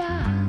Olá,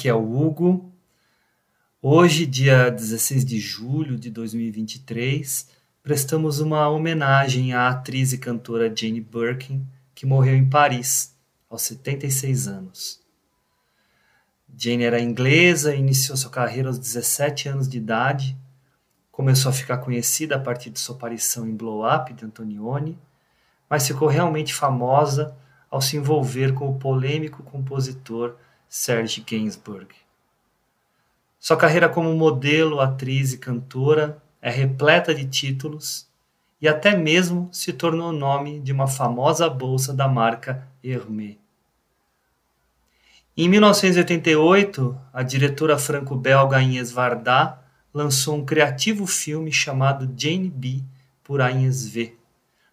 aqui é o Hugo. Hoje, dia 16 de julho de 2023, prestamos uma homenagem à atriz e cantora Jane Birkin, que morreu em Paris, aos 76 anos. Jane era inglesa e iniciou sua carreira aos 17 anos de idade. Começou a ficar conhecida a partir de sua aparição em Blow Up de Antonioni, mas ficou realmente famosa ao se envolver com o polêmico compositor Serge Gainsbourg. Sua carreira como modelo, atriz e cantora é repleta de títulos e até mesmo se tornou nome de uma famosa bolsa da marca Hermès. Em 1988, a diretora franco-belga Inês Varda lançou um criativo filme chamado Jane B por Agnes V,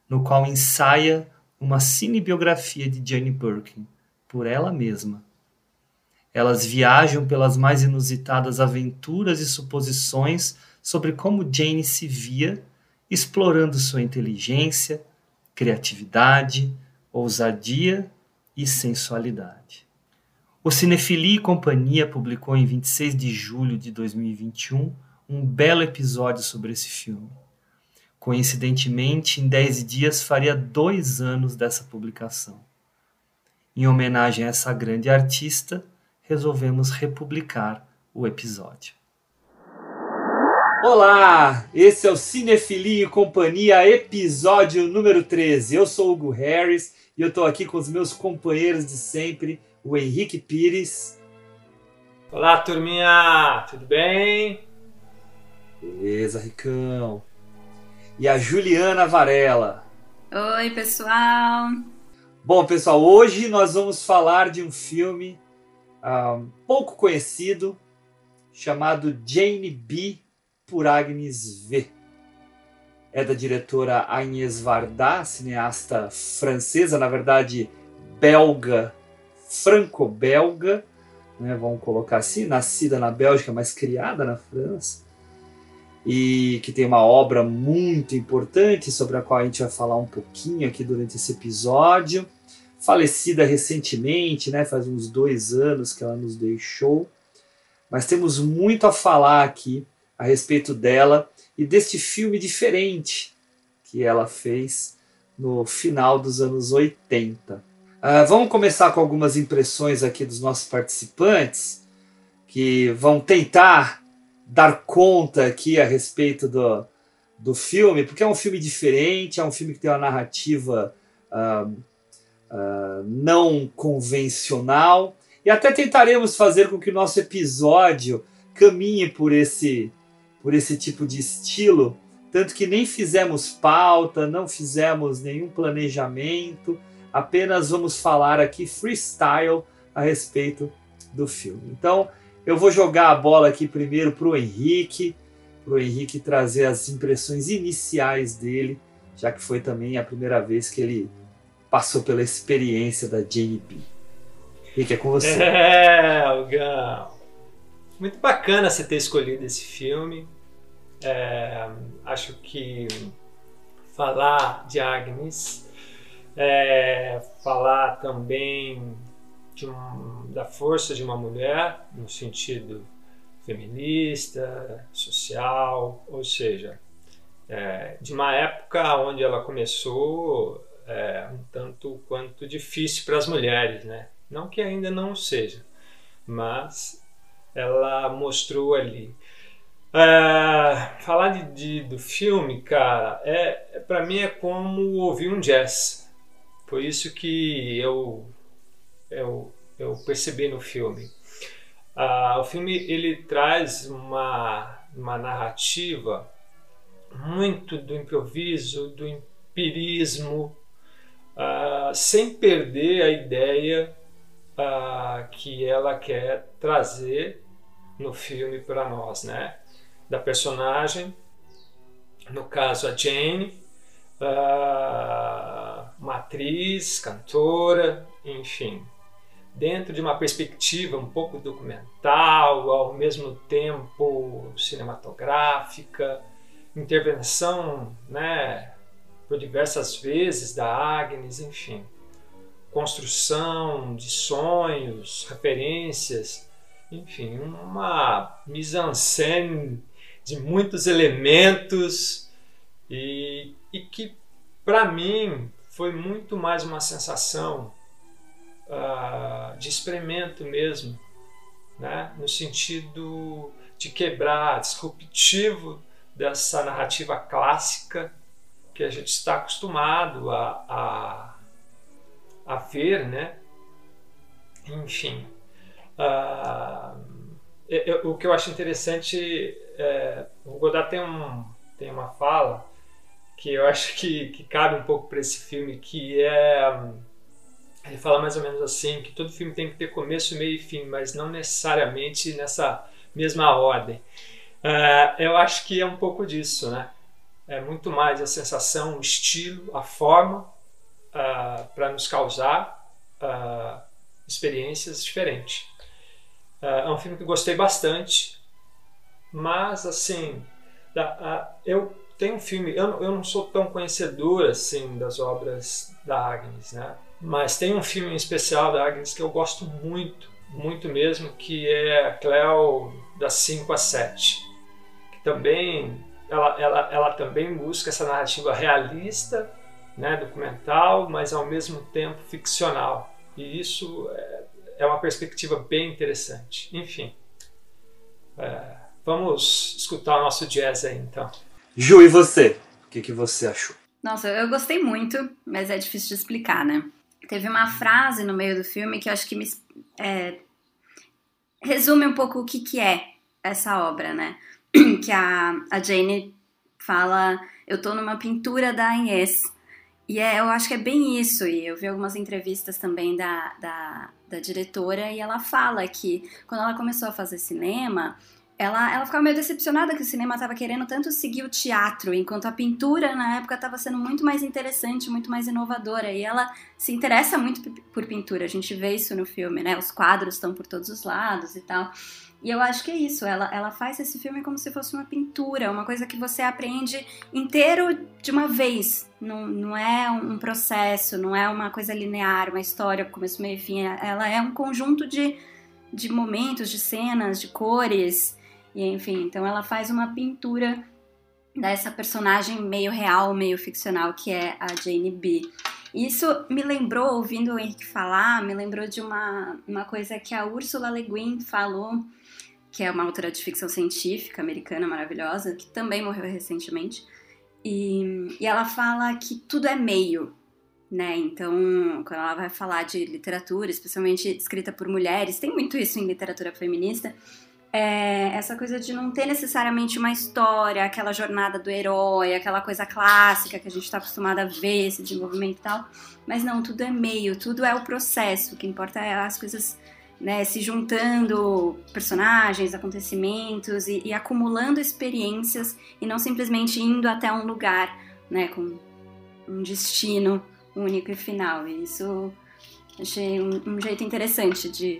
no qual ensaia uma cinebiografia de Jane Birkin, por ela mesma. Elas viajam pelas mais inusitadas aventuras e suposições sobre como Jane se via, explorando sua inteligência, criatividade, ousadia e sensualidade. O Cinefilia e Companhia publicou em 26 de julho de 2021 um belo episódio sobre esse filme. Coincidentemente, em 10 dias faria dois anos dessa publicação. Em homenagem a essa grande artista, resolvemos republicar o episódio. Olá, esse é o Cinefilia e Companhia, episódio número 13. Eu sou o Hugo Harris e eu estou aqui com os meus companheiros de sempre, o Henrique Pires. Olá, turminha, tudo bem? Beleza, Ricão. E a Juliana Varela. Oi, pessoal. Bom, pessoal, hoje nós vamos falar de um filme um, pouco conhecido, chamado Jane B. por Agnes V. É da diretora Agnès Varda, cineasta francesa, na verdade belga, franco-belga, né, vamos colocar assim, nascida na Bélgica, mas criada na França, e que tem uma obra muito importante sobre a qual a gente vai falar um pouquinho aqui durante esse episódio falecida recentemente, né? Faz uns dois anos que ela nos deixou. Mas temos muito a falar aqui a respeito dela e deste filme diferente que ela fez no final dos anos 80. Uh, ah, vamos começar com algumas impressões aqui dos nossos participantes que vão tentar dar conta aqui a respeito do, do filme, porque é um filme diferente, é um filme que tem uma narrativa uh, uh, não convencional. E até tentaremos fazer com que o nosso episódio caminhe por esse, por esse tipo de estilo. Tanto que nem fizemos pauta, não fizemos nenhum planejamento. apenas vamos falar aqui freestyle a respeito do filme. Então, eu vou jogar a bola aqui primeiro para o Henrique, para o Henrique trazer as impressões iniciais dele, já que foi também a primeira vez que ele passou pela experiência da Jane B. Henrique, é com você. É, Algão. Muito bacana você ter escolhido esse filme. É, acho que falar de Agnes, é, falar também um, da força de uma mulher, no sentido feminista, social, ou seja, é, de uma época onde ela começou é, um tanto quanto difícil para as mulheres, né? Não que ainda não seja, mas ela mostrou ali. É, falar de, de, do filme, cara, é, é para mim é como ouvir um jazz. Por isso que eu eu, eu percebi no filme. Ah, o filme ele traz uma, uma narrativa muito do improviso, do empirismo, ah, sem perder a ideia uh, que ela quer trazer no filme para nós, né? Da personagem, no caso a Jane, uh, atriz, cantora, enfim, dentro de uma perspectiva um pouco documental, ao mesmo tempo cinematográfica, intervenção, né, por diversas vezes da Agnes, enfim construção de sonhos, referências, enfim, uma mise-en-scène de muitos elementos e, e que para mim foi muito mais uma sensação uh, de experimento mesmo, né? no sentido de quebrar, disruptivo dessa narrativa clássica que a gente está acostumado a, a a ver, né? Enfim, uh, eu, o que eu acho interessante, é, o Godard tem, um, tem uma fala que eu acho que, que cabe um pouco para esse filme, que é ele fala mais ou menos assim que todo filme tem que ter começo, meio e fim, mas não necessariamente nessa mesma ordem. Uh, eu acho que é um pouco disso, né? É muito mais a sensação, o estilo, a forma uh, para nos causar uh, experiências diferentes. Uh, é um filme que gostei bastante, mas assim, eu tenho um filme, eu, eu não sou tão conhecedor assim das obras da Agnes, né? Mas tem um filme em especial da Agnes que eu gosto muito, muito mesmo, que é Cleo das 5 a 7. Que também ela, ela, ela também busca essa narrativa realista né, documental, mas ao mesmo tempo ficcional. E isso é, é uma perspectiva bem interessante. Enfim, é, vamos escutar o nosso jazz aí então. Ju, e você? O que, que você achou? Nossa, eu gostei muito, mas é difícil de explicar, né? Teve uma frase no meio do filme que eu acho que me é, resume um pouco o que, que é essa obra, né? Que a, a Jane fala: Eu tô numa pintura da Inês e é, eu acho que é bem isso, e eu vi algumas entrevistas também da, da, da, diretora, e ela fala que quando ela começou a fazer cinema, ela, ela ficava meio decepcionada que o cinema estava querendo tanto seguir o teatro, enquanto a pintura na época estava sendo muito mais interessante, muito mais inovadora, e ela se interessa muito por pintura, a gente vê isso no filme, né? Os quadros estão por todos os lados e tal. E eu acho que é isso, ela, ela faz esse filme como se fosse uma pintura, uma coisa que você aprende inteiro de uma vez. Não, não é um processo, não é uma coisa linear, uma história, começo, meio e fim. Ela é um conjunto de, de momentos, de cenas, de cores, e enfim. Então ela faz uma pintura dessa personagem meio real, meio ficcional, que é a Jane B. Isso me lembrou, ouvindo o Henrique falar, me lembrou de uma, uma coisa que a Ursula Le Guin falou que é uma autora de ficção científica americana maravilhosa, que também morreu recentemente. E, e ela fala que tudo é meio, né? Então, quando ela vai falar de literatura, especialmente escrita por mulheres, tem muito isso em literatura feminista, é essa coisa de não ter necessariamente uma história, aquela jornada do herói, aquela coisa clássica que a gente está acostumado a ver, esse desenvolvimento e tal. Mas não, tudo é meio, tudo é o processo. O que importa é as coisas né, se juntando personagens, acontecimentos e, e, acumulando experiências e não simplesmente indo até um lugar, né, com um destino único e final. E isso achei um, um jeito interessante de,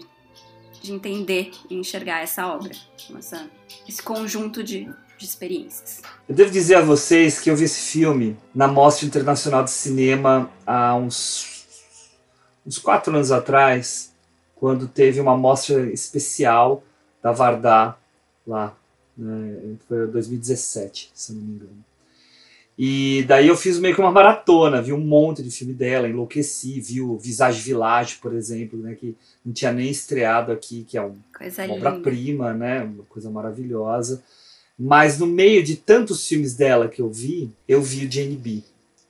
de entender e enxergar essa obra, essa, esse conjunto de, de experiências. Eu devo dizer a vocês que eu vi esse filme na Mostra Internacional de Cinema há uns, uns quatro anos atrás quando teve uma mostra especial da Vardá lá. Né? Foi 2017, se não me engano. E daí eu fiz meio que uma maratona, vi um monte de filme dela, enlouqueci, vi o Visage Village, por exemplo, né, que não tinha nem estreado aqui, que é um, uma obra-prima, né, uma coisa maravilhosa. Mas no meio de tantos filmes dela que eu vi, eu vi o Jane B.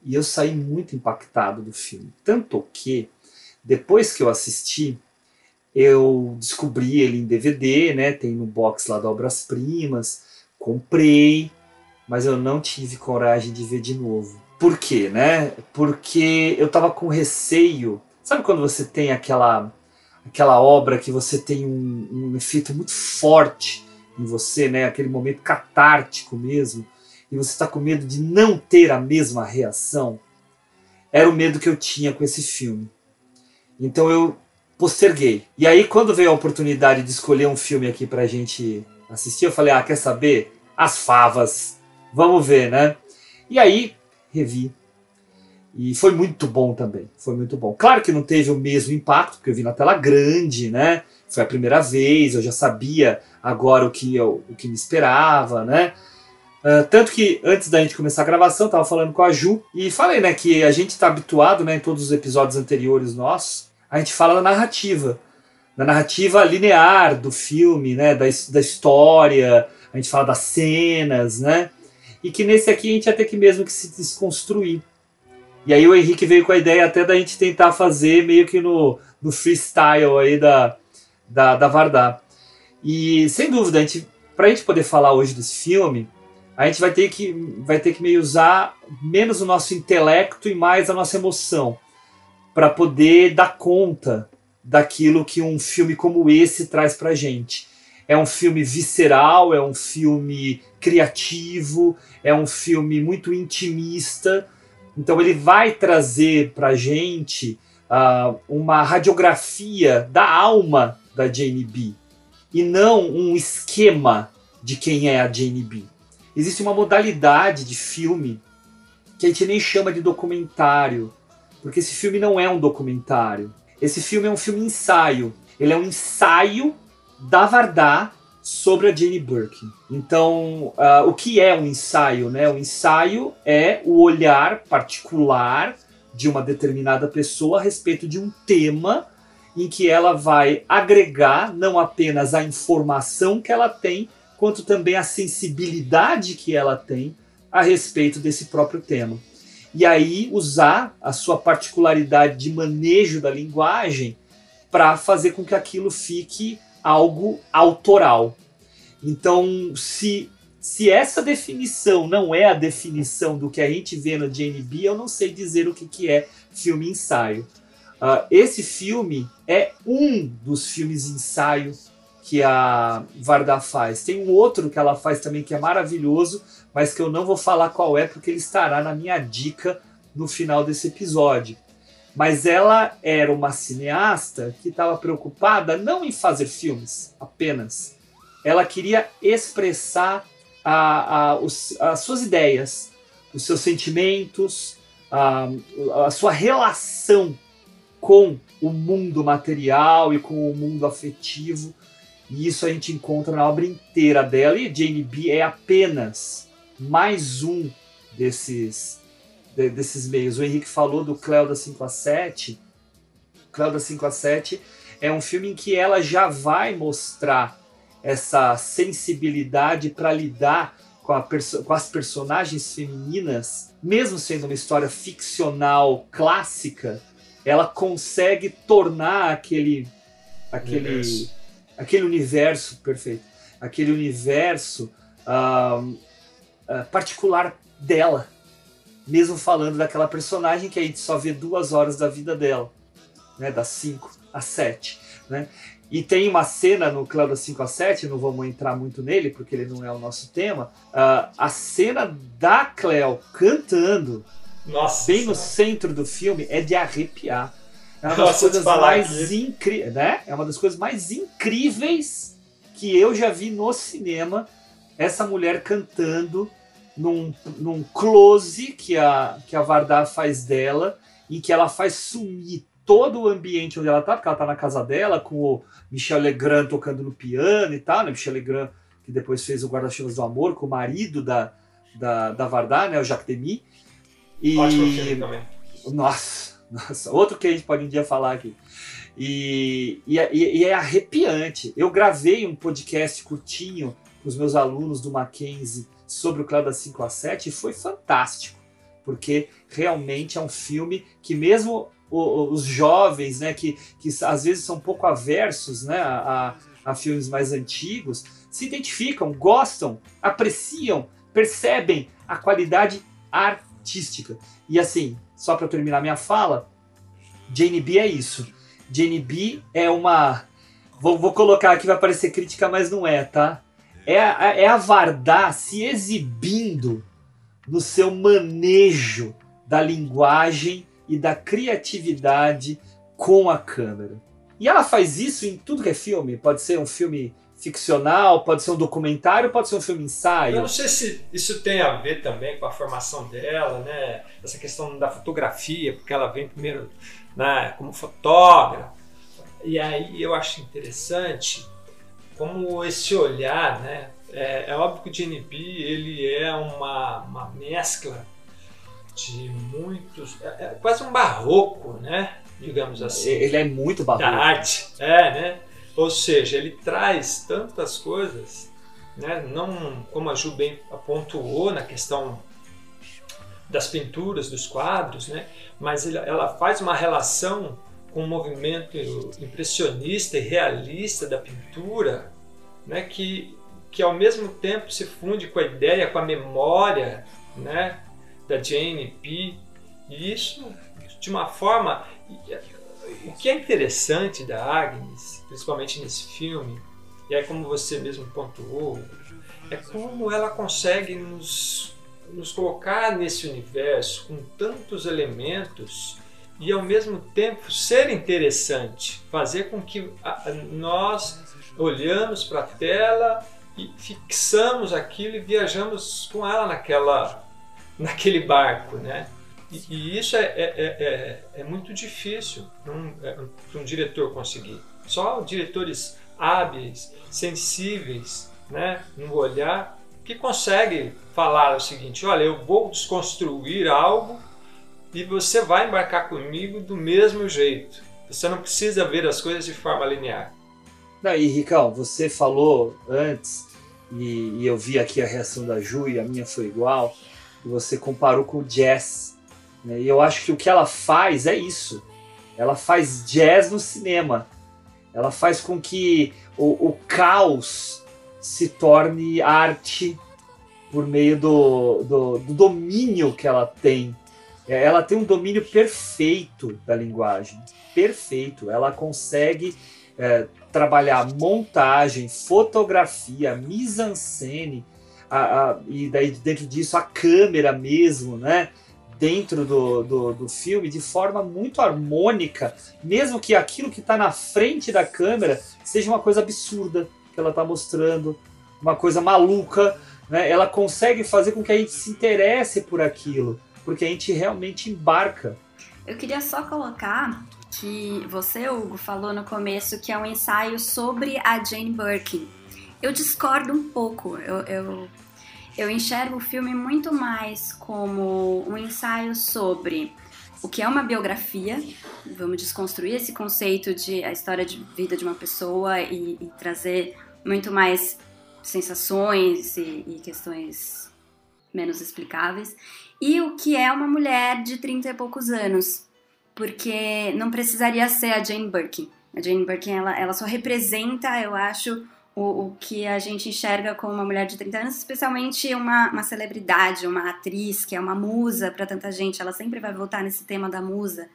E eu saí muito impactado do filme. Tanto que, depois que eu assisti, eu descobri ele em DVD, né? Tem no box lá do Obras Primas, comprei, mas eu não tive coragem de ver de novo. Por quê, né? Porque eu tava com receio. Sabe quando você tem aquela aquela obra que você tem um, um efeito muito forte em você, né? Aquele momento catártico mesmo, e você está com medo de não ter a mesma reação? Era o medo que eu tinha com esse filme. Então eu posterguei. E aí, quando veio a oportunidade de escolher um filme aqui pra gente assistir, eu falei: ah, quer saber? As favas. Vamos ver, né? E aí, revi. E foi muito bom também. Foi muito bom. Claro que não teve o mesmo impacto, porque eu vi na tela grande, né? Foi a primeira vez, eu já sabia agora o que, eu, o que me esperava, né? Uh, tanto que antes da gente começar a gravação, tava falando com a Ju e falei, né, que a gente está habituado, né, em todos os episódios anteriores nossos, a gente fala da narrativa, da narrativa linear do filme, né, da, da história, a gente fala das cenas, né, e que nesse aqui a gente ia ter que mesmo que se desconstruir. E aí o Henrique veio com a ideia até da gente tentar fazer meio que no, no freestyle aí da, da, da Vardar. E sem dúvida, a gente, pra gente poder falar hoje desse filme, a gente vai ter que, vai ter que meio usar menos o nosso intelecto e mais a nossa emoção para poder dar conta daquilo que um filme como esse traz para gente. É um filme visceral, é um filme criativo, é um filme muito intimista. Então ele vai trazer para gente uh, uma radiografia da alma da Jane B e não um esquema de quem é a Jane B. Existe uma modalidade de filme que a gente nem chama de documentário, porque esse filme não é um documentário. Esse filme é um filme ensaio. Ele é um ensaio da Vardá sobre a Jane Birkin. Então, uh, o que é um ensaio? Né? O ensaio é o olhar particular de uma determinada pessoa a respeito de um tema em que ela vai agregar não apenas a informação que ela tem, quanto também a sensibilidade que ela tem a respeito desse próprio tema e aí usar a sua particularidade de manejo da linguagem para fazer com que aquilo fique algo autoral. Então, se, se essa definição não é a definição do que a gente vê no JNB, eu não sei dizer o que, que é filme ensaio. Uh, esse filme é um dos filmes ensaio que a Varda faz. Tem um outro que ela faz também que é maravilhoso, mas que eu não vou falar qual é porque ele estará na minha dica no final desse episódio. Mas ela era uma cineasta que estava preocupada não em fazer filmes apenas. Ela queria expressar a, a, os, as suas ideias, os seus sentimentos, a, a sua relação com o mundo material e com o mundo afetivo. E isso a gente encontra na obra inteira dela. E Jane B é apenas mais um desses, de, desses meios. O Henrique falou do Cléo da 5 a 7. Cléo da 5 a 7 é um filme em que ela já vai mostrar essa sensibilidade para lidar com, a com as personagens femininas, mesmo sendo uma história ficcional clássica, ela consegue tornar aquele aquele universo, aquele universo perfeito aquele universo uh, uh, particular dela, mesmo falando daquela personagem que a gente só vê duas horas da vida dela, né, das 5 às 7. Né? E tem uma cena no Cléo das 5 às 7, não vamos entrar muito nele porque ele não é o nosso tema. Uh, a cena da Cleo cantando, Nossa, bem no centro do filme, é de arrepiar. É uma das Nossa, coisas mais incríveis, né? É uma das coisas mais incríveis que eu já vi no cinema. Essa mulher cantando num, num close que a, que a Vardar faz dela, em que ela faz sumir todo o ambiente onde ela tá, porque ela tá na casa dela, com o Michel Legrand tocando no piano e tal, né? Michel Legrand, que depois fez o Guarda-Chuvas do Amor, com o marido da, da, da Vardar, né? O Jacques Demy. E... Ótimo filme também. Nossa, nossa, outro que a gente pode um dia falar aqui. E, e, e, é arrepiante. Eu gravei um podcast curtinho com os meus alunos do Mackenzie sobre o Cléo das 5 a 7 e foi fantástico, porque realmente é um filme que mesmo os jovens, né, que, que às vezes são um pouco aversos né, a, a filmes mais antigos, se identificam, gostam, apreciam, percebem a qualidade artística. E assim, só para terminar minha fala, Jane B é isso. Jane B é uma. Vou, vou colocar aqui, vai parecer crítica, mas não é, tá? É a, é a Vardar se exibindo no seu manejo da linguagem e da criatividade com a câmera. E ela faz isso em tudo que é filme. Pode ser um filme ficcional, pode ser um documentário, pode ser um filme ensaio. Eu não sei se isso tem a ver também com a formação dela, né? Essa questão da fotografia, porque ela vem primeiro né, como fotógrafa. E aí eu acho interessante como esse olhar, né? É, é óbvio que o GNP ele é uma, uma mescla de muitos, é, é quase um barroco, né? Digamos assim. Ele é muito barroco. Da arte, é, né? Ou seja, ele traz tantas coisas, né? Não como a Ju bem pontuou na questão das pinturas, dos quadros, né? Mas ele, ela faz uma relação com o movimento impressionista e realista da pintura, né? Que que ao mesmo tempo se funde com a ideia, com a memória, né? Da Jane P. E isso de uma forma o que é interessante da Agnes, principalmente nesse filme, e é como você mesmo pontuou, é como ela consegue nos, nos colocar nesse universo com tantos elementos e ao mesmo tempo ser interessante, fazer com que nós olhamos para a tela e fixamos aquilo e viajamos com ela naquela naquele barco, né? E, e isso é, é, é, é, é muito difícil para um, é, um, diretor conseguir. Só diretores hábeis, sensíveis, né, no olhar, que conseguem falar o seguinte: olha, eu vou desconstruir algo e você vai embarcar comigo do mesmo jeito. Você não precisa ver as coisas de forma linear. Daí, Ricão, você falou antes, e, e, eu vi aqui a reação da Ju e a minha foi igual, você comparou com o jazz. Né? E eu acho que o que ela faz é isso. Ela faz jazz no cinema. Ela faz com que o, o caos se torne arte por meio do, do, do, domínio que ela tem. É, ela tem um domínio perfeito da linguagem. Perfeito. Ela consegue é, trabalhar montagem, fotografia, mise-en-scène, e daí dentro disso a câmera mesmo, né? dentro do, do, do, filme de forma muito harmônica, mesmo que aquilo que está na frente da câmera seja uma coisa absurda que ela está mostrando, uma coisa maluca, né? ela consegue fazer com que a gente se interesse por aquilo, porque a gente realmente embarca. Eu queria só colocar que você, Hugo, falou no começo que é um ensaio sobre a Jane Birkin. Eu discordo um pouco. Eu, eu eu enxergo o filme muito mais como um ensaio sobre o que é uma biografia, vamos desconstruir esse conceito de a história de vida de uma pessoa e, e trazer muito mais sensações e, e, questões menos explicáveis, e o que é uma mulher de 30 e poucos anos, porque não precisaria ser a Jane Birkin. A Jane Birkin ela, ela só representa, eu acho, o, o, que a gente enxerga como uma mulher de 30 anos, especialmente uma, uma celebridade, uma atriz que é uma musa para tanta gente. Ela sempre vai voltar nesse tema da musa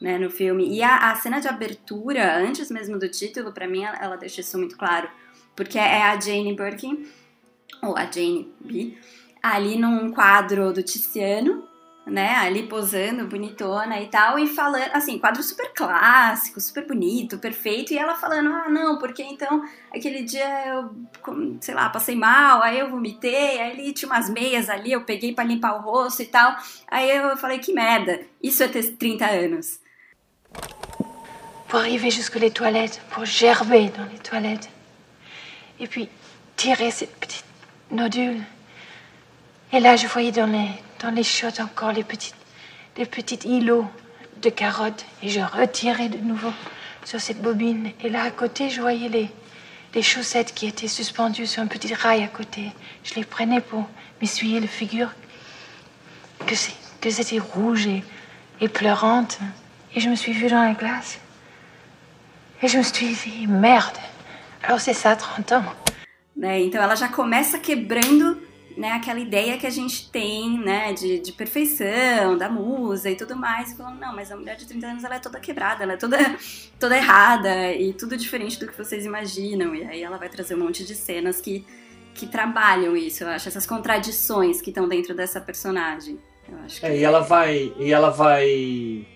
né, no filme. E a, a cena de abertura, antes mesmo do título, para mim, ela, ela deixa isso muito claro. Porque é a Jane Birkin, ou a Jane B, ali num quadro do Tiziano, né, ali posando, bonitona e tal, e falando, assim, quadro super clássico, super bonito, perfeito, e ela falando, ah, não, porque então aquele dia eu, sei lá, passei mal, aí eu vomitei, aí ele tinha umas meias ali, eu peguei para limpar o rosto e tal, aí eu falei, que merda, isso é ter 30 anos. Pour arriver jusque les toilettes, pour gerber dans les toilettes, et puis tirer cette petite nodule. Et là, je voyais dans les dans les chiottes encore les petites, les petites îlots de carottes et je retirais de nouveau sur cette bobine. Et là, à côté, je voyais les, les chaussettes qui étaient suspendues sur un petit rail à côté. Je les prenais pour m'essuyer la figure, que, que c'était rouge et, et pleurante. Et je me suis vue dans la glace. Et je me suis dit, merde, alors c'est ça, 30 ans. então ela já começa quebrando né, aquela ideia que a gente tem, né, de, de perfeição, da musa e tudo mais, e falando, não, mas a mulher de 30 anos ela é toda quebrada, ela é toda, toda errada e tudo diferente do que vocês imaginam. E aí ela vai trazer um monte de cenas que, que trabalham isso, eu acho, essas contradições que estão dentro dessa personagem. Eu acho. É, e ela vai. E ela vai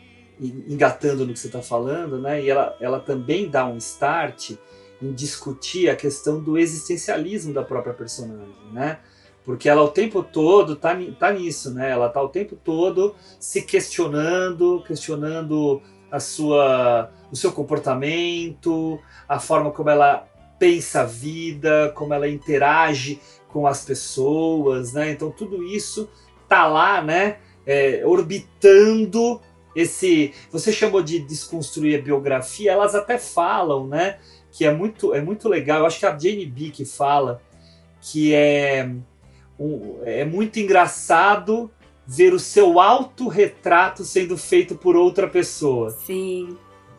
engatando no que você está falando, né? E ela, ela também dá um start em discutir a questão do existencialismo da própria personagem, né? Porque ela o tempo todo tá, tá nisso, né? Ela tá o tempo todo se questionando, questionando a sua, o seu comportamento, a forma como ela pensa a vida, como ela interage com as pessoas, né? Então tudo isso tá lá, né? É, orbitando esse. Você chamou de desconstruir a biografia, elas até falam, né? Que é muito, é muito legal. Eu acho que é a Jane B que fala que é um, é muito engraçado ver o seu autorretrato sendo feito por outra pessoa. Sim.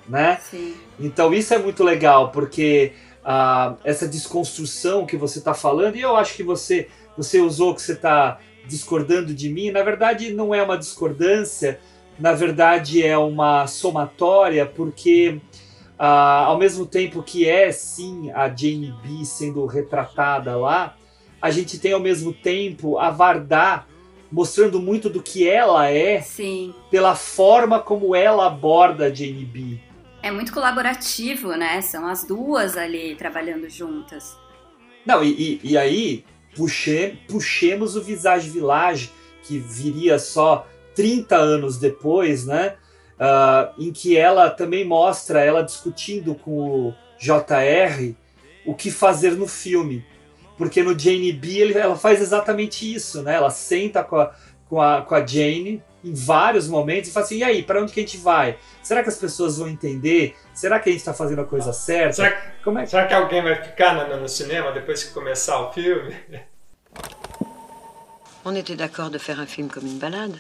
Né? Sim. Então isso é muito legal, porque ah, essa desconstrução que você está falando, e eu acho que você, você usou que você está discordando de mim, na verdade não é uma discordância, na verdade é uma somatória, porque ah, ao mesmo tempo que é sim a Jane B sendo retratada lá, a gente tem ao mesmo tempo a Vardá mostrando muito do que ela é Sim. pela forma como ela aborda a Jane B. É muito colaborativo, né? São as duas ali trabalhando juntas. Não, e, e, e aí puxe, puxemos o Visage Village, que viria só 30 anos depois, né? Uh, em que ela também mostra ela discutindo com o JR o que fazer no filme. Porque no Jane B ele, ela faz exatamente isso, né? Ela senta com a, com a, com a Jane em vários momentos e fala assim: e aí, para onde que a gente vai? Será que as pessoas vão entender? Será que a gente está fazendo a coisa certa? Será, Como é? será que alguém vai ficar no, no cinema depois que começar o filme? On était d'accord de faire un film comme une balade.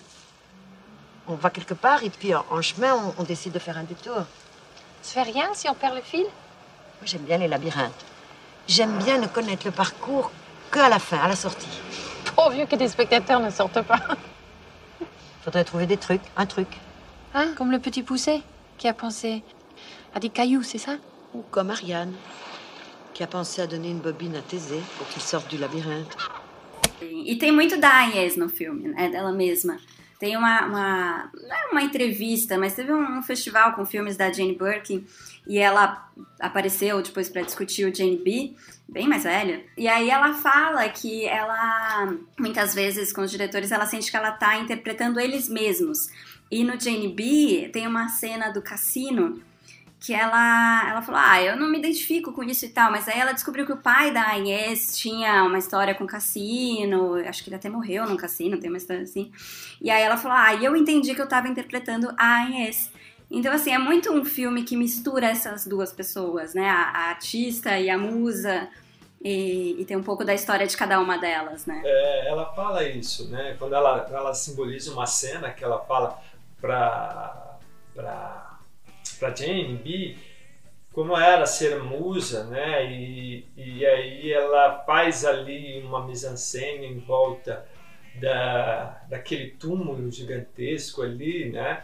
On va quelque part et puis en chemin, on, on décide de faire un détour. Ça fait rien si on perd le fil Moi, j'aime bien les labyrinthes. J'aime bien ne connaître le parcours qu'à la fin, à la sortie. Pourvu que des spectateurs ne sortent pas. Faudrait trouver des trucs, un truc. Hein Comme le petit poussé qui a pensé à des cailloux, c'est ça Ou comme Ariane, qui a pensé à donner une bobine à Thésée pour qu'il sorte du labyrinthe. E tem muito da Agnes no filme, né? Dela mesma. Tem uma, uma, não é uma entrevista, mas teve um, um, festival com filmes da Jane Birkin e ela apareceu depois para discutir o Jane B, bem mais velha. E aí ela fala que ela, muitas vezes com os diretores, ela sente que ela tá interpretando eles mesmos. E no Jane B tem uma cena do cassino que ela, ela falou, ah, eu não me identifico com isso e tal, mas aí ela descobriu que o pai da Inês tinha uma história com cassino, acho que ele até morreu num cassino, tem uma história assim, e aí ela falou, ah, eu entendi que eu tava interpretando a Inês. Então, assim, é muito um filme que mistura essas duas pessoas, né, a, a artista e a musa, e, e, tem um pouco da história de cada uma delas, né. É, ela fala isso, né, quando ela, ela simboliza uma cena que ela fala pra... pra para Jane B, como era ser musa, né? E, e aí ela faz ali uma mise-en-scène em volta da, daquele túmulo gigantesco ali, né?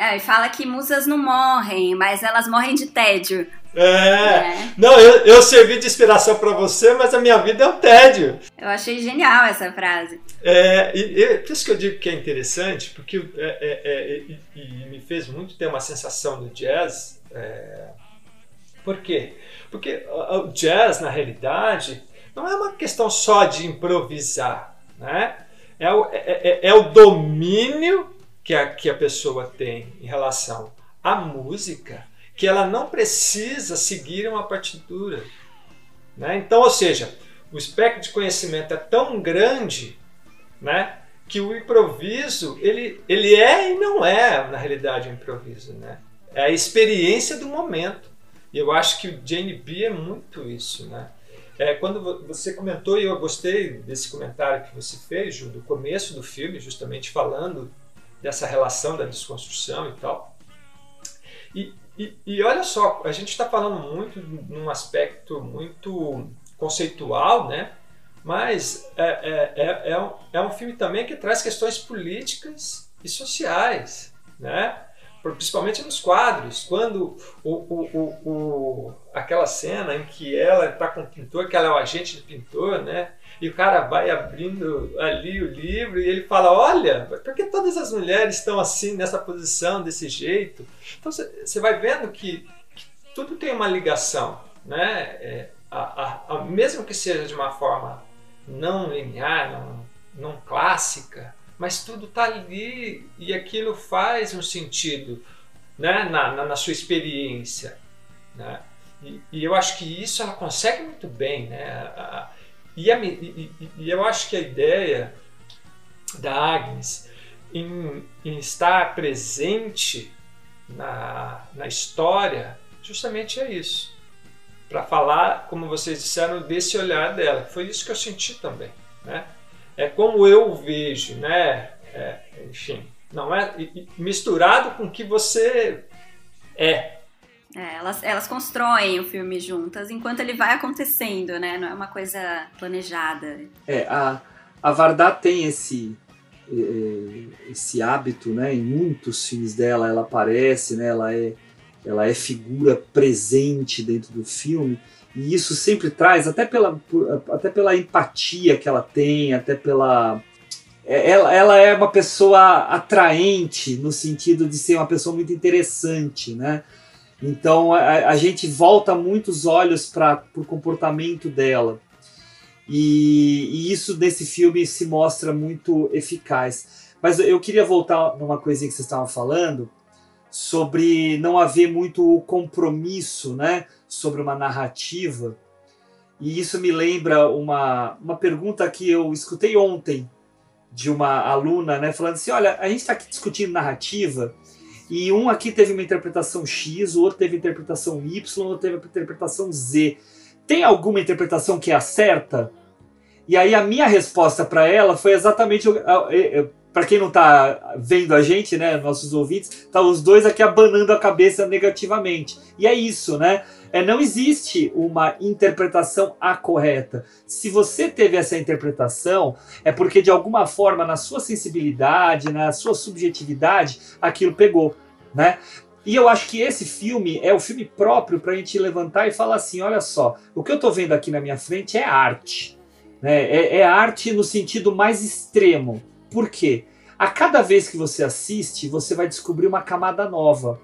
É, e fala que musas não morrem, mas elas morrem de tédio. É. é. Não, eu, eu servi de inspiração para você, mas a minha vida é um tédio. Eu achei genial essa frase. É, e, e por isso que eu digo que é interessante, porque é, é, é e, me fez muito ter uma sensação do jazz. É, por quê? Porque o jazz, na realidade, não é uma questão só de improvisar, né? É o, é, é o domínio que a, que a pessoa tem em relação à música, que ela não precisa seguir uma partitura. Né? Então, ou seja, o espectro de conhecimento é tão grande né, que o improviso ele, ele é e não é, na realidade, um improviso. Né? É a experiência do momento. E eu acho que o Jane B é muito isso. Né? É, quando você comentou, e eu gostei desse comentário que você fez, Ju, do começo do filme, justamente falando dessa relação da desconstrução e tal. E, e, e olha só, a gente está falando muito num aspecto muito conceitual, né? mas é, é, é, é, um, é um filme também que traz questões políticas e sociais. Né? principalmente nos quadros, quando o, o, o, aquela cena em que ela está com o pintor, que ela é o agente do pintor, né? E o cara vai abrindo ali o livro e ele fala: Olha, por que todas as mulheres estão assim, nessa posição, desse jeito? Então você vai vendo que, que, tudo tem uma ligação, né? É, a, a, a, mesmo que seja de uma forma não linear, não, não clássica, mas tudo está ali e aquilo faz um sentido né? na, na, na sua experiência. Né? E, e, eu acho que isso ela consegue muito bem. Né? A, e, a, e, e, eu acho que a ideia da Agnes em, em estar presente na, na história justamente é isso. Para falar, como vocês disseram, desse olhar dela. Foi isso que eu senti também. Né? é como eu vejo, né? É, enfim, não é misturado com o que você é. É, elas, elas constroem o filme juntas enquanto ele vai acontecendo, né? Não é uma coisa planejada. É, a, a Vardá tem esse, é, esse hábito, né? Em muitos filmes dela, ela aparece, né? Ela é, ela é figura presente dentro do filme. E isso sempre traz, até pela, até pela empatia que ela tem, até pela. É, ela, ela é uma pessoa atraente no sentido de ser uma pessoa muito interessante, né? Então a, a gente volta muitos olhos para o comportamento dela. E, e, isso nesse filme se mostra muito eficaz. Mas eu queria voltar numa coisinha que vocês estavam falando sobre não haver muito compromisso, né? sobre uma narrativa. E isso me lembra uma, uma pergunta que eu escutei ontem de uma aluna, né, falando assim: olha, a gente está aqui discutindo narrativa e um aqui teve uma interpretação X, o outro teve interpretação Y, o outro teve interpretação Z. Tem alguma interpretação que é certa? E aí a minha resposta para ela foi exatamente para quem não está vendo a gente, né, nossos ouvintes, tá os dois aqui abanando a cabeça negativamente. E é isso, né? É, não existe uma interpretação correta. Se você teve essa interpretação, é porque de alguma forma na sua sensibilidade, na sua subjetividade, aquilo pegou, né? E eu acho que esse filme é o filme próprio para a gente levantar e falar assim: olha só, o que eu estou vendo aqui na minha frente é arte. Né? É, é arte no sentido mais extremo. Por quê? A cada vez que você assiste, você vai descobrir uma camada nova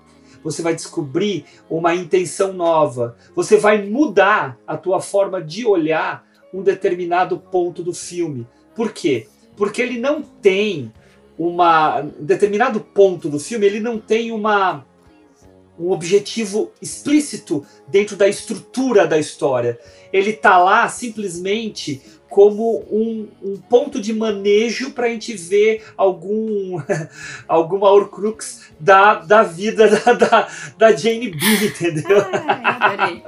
você vai descobrir uma intenção nova, você vai mudar a tua forma de olhar um determinado ponto do filme. Por quê? Porque ele não tem uma um determinado ponto do filme, ele não tem uma um objetivo explícito dentro da estrutura da história. Ele tá lá simplesmente como um, um ponto de manejo para a gente ver algum alguma Horcrux da, da vida da, da, da Jane B, entendeu? Ai,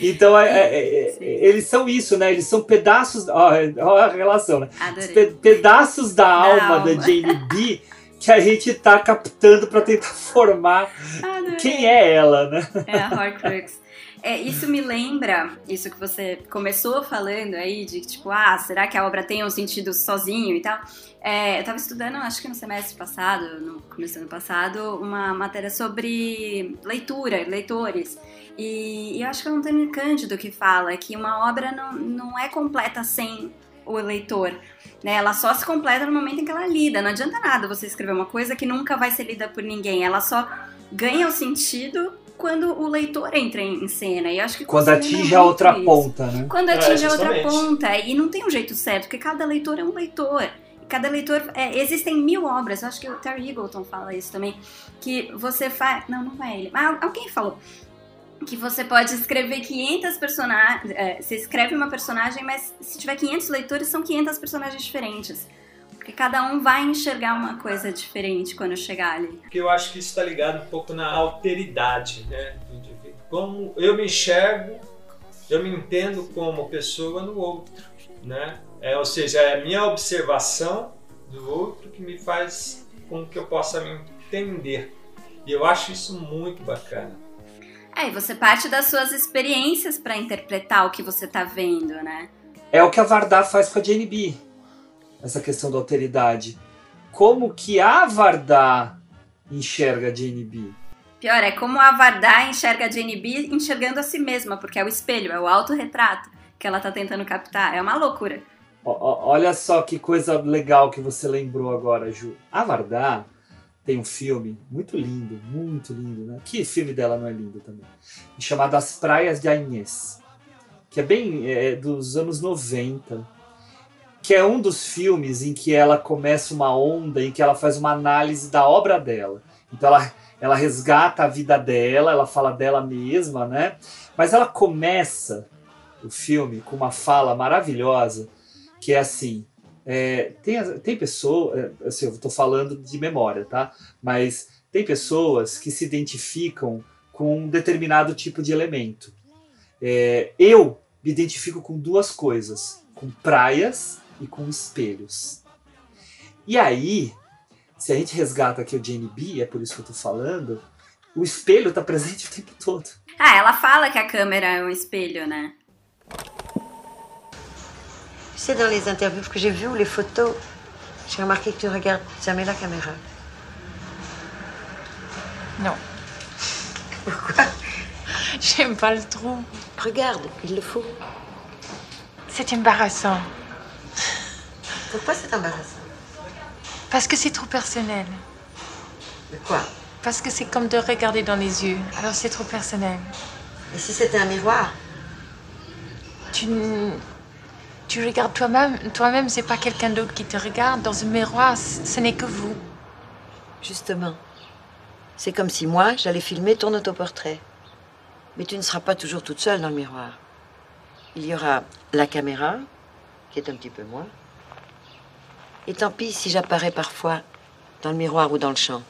Então, é, é, é eles são isso, né? Eles são pedaços. Ó, ó a relação, né? Pe pedaços da, da alma, alma, da Jane B que a gente tá captando para tentar formar Adorei. quem é ela, né? É a Horcrux. É, isso me lembra, isso que você começou falando aí, de tipo, ah, será que a obra tem um sentido sozinho e tal? É, eu tava estudando, acho que no semestre passado, no começo do ano passado, uma matéria sobre leitura, leitores. E, e eu acho que é o Antônio Cândido que fala que uma obra não, não é completa sem o leitor. Né? Ela só se completa no momento em que ela é lida. Não adianta nada você escrever uma coisa que nunca vai ser lida por ninguém. Ela só ganha o sentido quando o leitor entra em cena. E acho que Quando atinge é a outra isso. ponta, né? Quando É, atinge a outra ponta. E não tem um jeito certo, porque cada leitor é um leitor. Cada leitor. é, existem mil obras, eu acho que o Terry Eagleton fala isso também. Que você faz. Não, não é ele. Mas alguém falou. Que você pode escrever 500 personagens. é, você escreve uma personagem, mas se tiver 500 leitores, são 500 personagens diferentes. Porque cada um vai enxergar uma coisa diferente quando chegar ali. Porque eu acho que isso está ligado um pouco na alteridade, né? do indivíduo. Como eu me enxergo, eu me entendo como pessoa no outro, né? É, ou seja, é a minha observação do outro que me faz com que eu possa me entender. E eu acho isso muito bacana. É, e você parte das suas experiências para interpretar o que você tá vendo, né? É o que a Vardar faz com a Jane B. Essa questão da alteridade. Como que a Vardar enxerga a Jane B? Pior, é como a Vardar enxerga a Jane B enxergando a si mesma, porque é o espelho, é o autorretrato que ela tá tentando captar. É uma loucura. Olha só que coisa legal que você lembrou agora, Ju. A Vardar tem um filme muito lindo, muito lindo, né? Que filme dela não é lindo também? Chamado As Praias de Agnès. Que é bem é, dos anos 90. Que é um dos filmes em que ela começa uma onda, em que ela faz uma análise da obra dela. Então ela, ela resgata a vida dela, ela fala dela mesma, né? Mas ela começa o filme com uma fala maravilhosa que é assim. é, tem, tem pessoas, assim, eu estou falando de memória, tá? Mas tem pessoas que se identificam com um determinado tipo de elemento. É, eu me identifico com duas coisas: com praias e com espelhos. E aí, se a gente resgata aqui o Jane B, é por isso que eu tô falando, o espelho tá presente o tempo todo. Ah, ela fala que a câmera é um espelho, né? Tu sais, dans les interviews que j'ai vues ou les photos, j'ai remarqué que tu regardes jamais la caméra. Non. Pourquoi J'aime pas le trou. Regarde, il le faut. C'est embarrassant. Pourquoi c'est embarrassant? Parce que c'est trop personnel. De quoi? Parce que c'est comme de regarder dans les yeux. Alors c'est trop personnel. Et si c'était un miroir? Tu, tu regardes toi-même. Toi-même, c'est pas quelqu'un d'autre qui te regarde. Dans un miroir, ce n'est que vous. Justement. C'est comme si moi, j'allais filmer ton autoportrait. Mais tu ne seras pas toujours toute seule dans le miroir. Il y aura la caméra, qui est un petit peu moi. Et tant pis si j'apparais parfois dans le miroir ou dans le champ.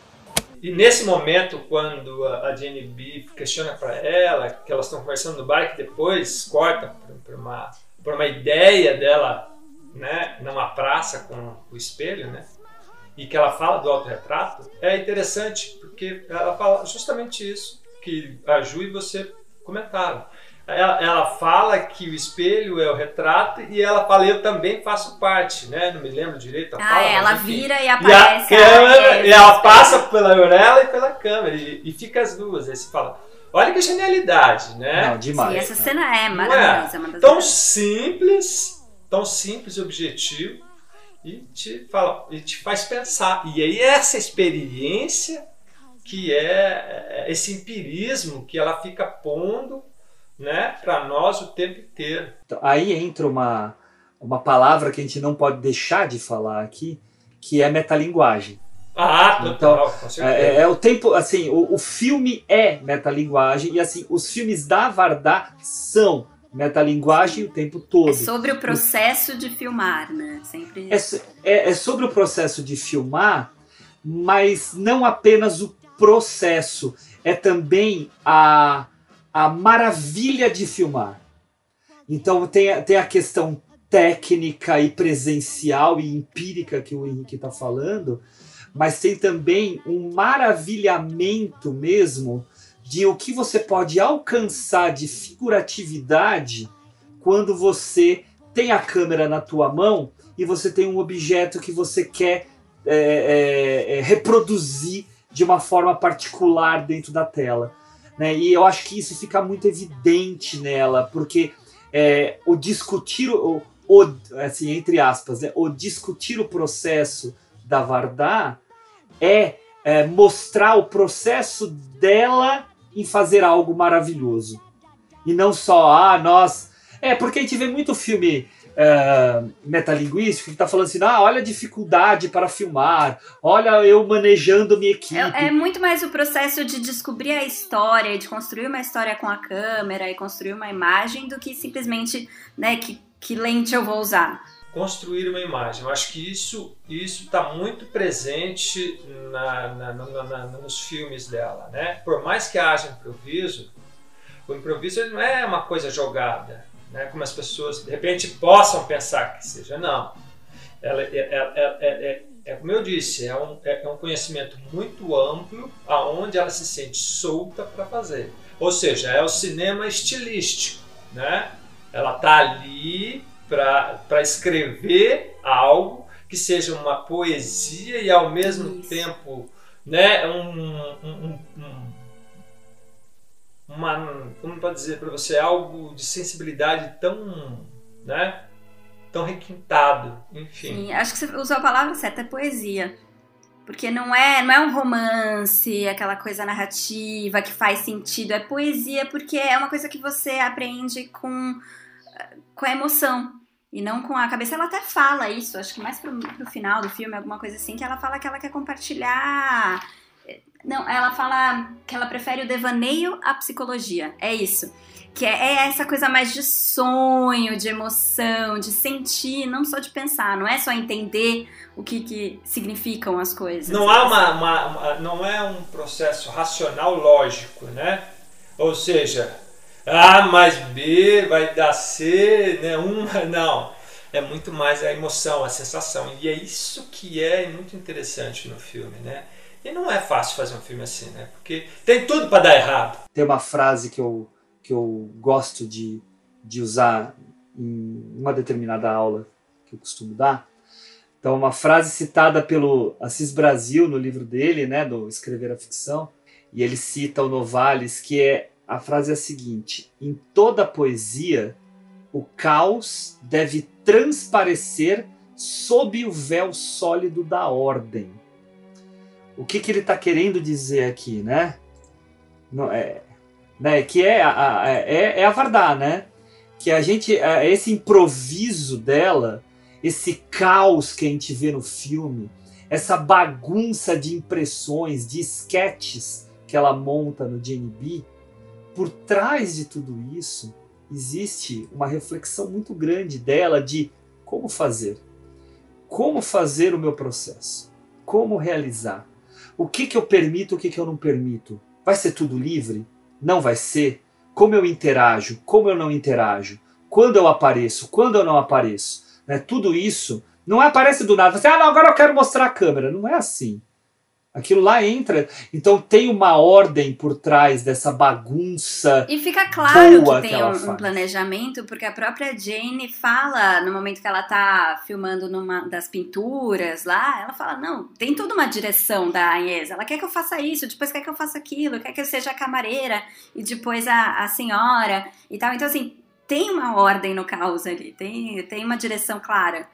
E nesse momento, quando a Jenny B questiona para ela, que elas estão conversando no bar, que depois corta para uma, uma ideia dela né, numa praça com o espelho, né? E que ela fala do autorretrato, é interessante porque ela fala justamente isso que a Ju e você comentaram. Ela, ela fala que o espelho é o retrato e ela fala, eu também faço parte, né? Não me lembro direito. a Ah, fala, é, mas ela enfim. vira e E a aparece. câmera, ah, é, e ela passa pela orelha e pela câmera, e, e fica as duas. Aí você fala, olha que genialidade, né? Não, demais. Sim, essa cena é Não maravilhosa. É Tão melhores. simples, tão simples e objetivo, e te, fala, e te faz pensar. E aí essa experiência que é é esse empirismo que ela fica pondo né, para nós o tempo inteiro. Então, aí entra uma, uma palavra que a gente não pode deixar de falar aqui, que é metalinguagem. Ah, total, Então, com certeza. É, é o tempo, assim, o, o filme é metalinguagem e assim, os filmes da Vardar são metalinguagem o tempo todo. É sobre o processo de filmar, né? Sempre. É, é- é sobre o processo de filmar, mas não apenas o processo, é também a, a maravilha de filmar. Então tem, tem a questão técnica e presencial e empírica que o Henrique está falando, mas tem também um maravilhamento mesmo de o que você pode alcançar de figuratividade quando você tem a câmera na tua mão e você tem um objeto que você quer é, é, é, reproduzir de uma forma particular dentro da tela. Né? E eu acho que isso fica muito evidente nela, porque é, o discutir o, o, assim entre aspas, né? o discutir o processo da Vardá é, é mostrar o processo dela em fazer algo maravilhoso. E não só, ah, nós. É, porque a gente vê muito filme uh, metalinguístico que está falando assim, ah, olha a dificuldade para filmar, olha eu manejando minha equipe. É, é, muito mais o processo de descobrir a história, de construir uma história com a câmera e construir uma imagem, do que simplesmente, né, que, que lente eu vou usar construir uma imagem. Eu acho que isso isso está muito presente na, na, na, nos filmes dela, né? Por mais que haja improviso, o improviso não é uma coisa jogada, né? Como as pessoas de repente possam pensar que seja. Não. Ela, é, é, é, é como eu disse, é um, é um conhecimento muito amplo, aonde ela se sente solta para fazer. Ou seja, é o cinema estilístico, né? Ela tá ali para escrever algo que seja uma poesia e ao mesmo Isso. tempo né, um, um, um, uma, como pode dizer para você, algo de sensibilidade tão, né, tão requintado, enfim. Sim, acho que você usou a palavra certa, é poesia. Porque não é, não é um romance, aquela coisa narrativa que faz sentido, é poesia porque é uma coisa que você aprende com com a emoção e não com a cabeça. Ela até fala isso, acho que mais pro, pro final do filme, alguma coisa assim, que ela fala que ela quer compartilhar. Não, ela fala que ela prefere o devaneio à psicologia. É isso. Que é, é essa coisa mais de sonho, de emoção, de sentir, não só de pensar, não é só entender o que, que significam as coisas. Não há uma, uma, uma, não é um processo racional lógico, né? Ou seja, a mais B vai dar C, né? Um, não. É muito mais a emoção, a sensação. E é isso que é muito interessante no filme, né? E não é fácil fazer um filme assim, né? Porque tem tudo para dar errado. Tem uma frase que eu, que eu gosto de, de usar em uma determinada aula que eu costumo dar. Então, uma frase citada pelo Assis Brasil no livro dele, né, do Escrever a Ficção, e ele cita o Novalis, que é a frase é a seguinte: em toda poesia, o caos deve transparecer sob o véu sólido da ordem. O que, que ele está querendo dizer aqui, né? Não, é, né que é a, a, é, é a Vardá, né? Que a gente, é, esse improviso dela, esse caos que a gente vê no filme, essa bagunça de impressões, de sketches que ela monta no JNB, por trás de tudo isso existe uma reflexão muito grande dela de como fazer. Como fazer o meu processo? Como realizar? O que, que eu permito, o que, que eu não permito? Vai ser tudo livre? Não vai ser? Como eu interajo? Como eu não interajo? Quando eu apareço? Quando eu não apareço? Né? Tudo isso não aparece do nada. Você, ah, não, agora eu quero mostrar a câmera. Não é assim. Aquilo lá entra. Então tem uma ordem por trás dessa bagunça. E fica claro que tem que um, um, planejamento, porque a própria Jane fala, no momento que ela tá filmando numa das pinturas lá, ela fala: não, tem toda uma direção da Agnes. Ela quer que eu faça isso, depois quer que eu faça aquilo, quer que eu seja a camareira e depois a, a senhora e tal. Então, assim, tem uma ordem no caos ali, tem, tem uma direção clara.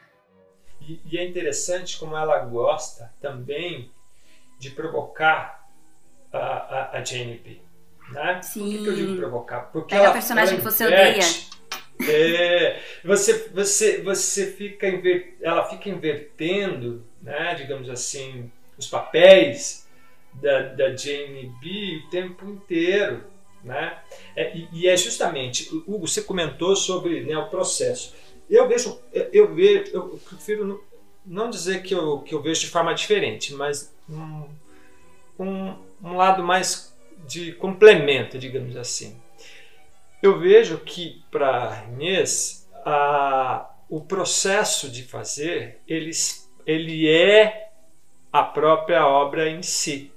E, e é interessante como ela gosta também de provocar a, a, a Jane B. Né? Sim. Por que, que eu digo provocar? Porque é ela, a personagem que você odeia. É, você, você, você fica inver, ela fica invertendo, né, digamos assim, os papéis da, da Jane B o tempo inteiro. Né? É, e, e, é justamente, Hugo, você comentou sobre né, o processo. Eu vejo, eu vejo, eu prefiro não dizer que eu, que eu vejo de forma diferente, mas um, um, um lado mais de complemento, digamos assim. Eu vejo que para Inês a, o processo de fazer ele, ele é a própria obra em si,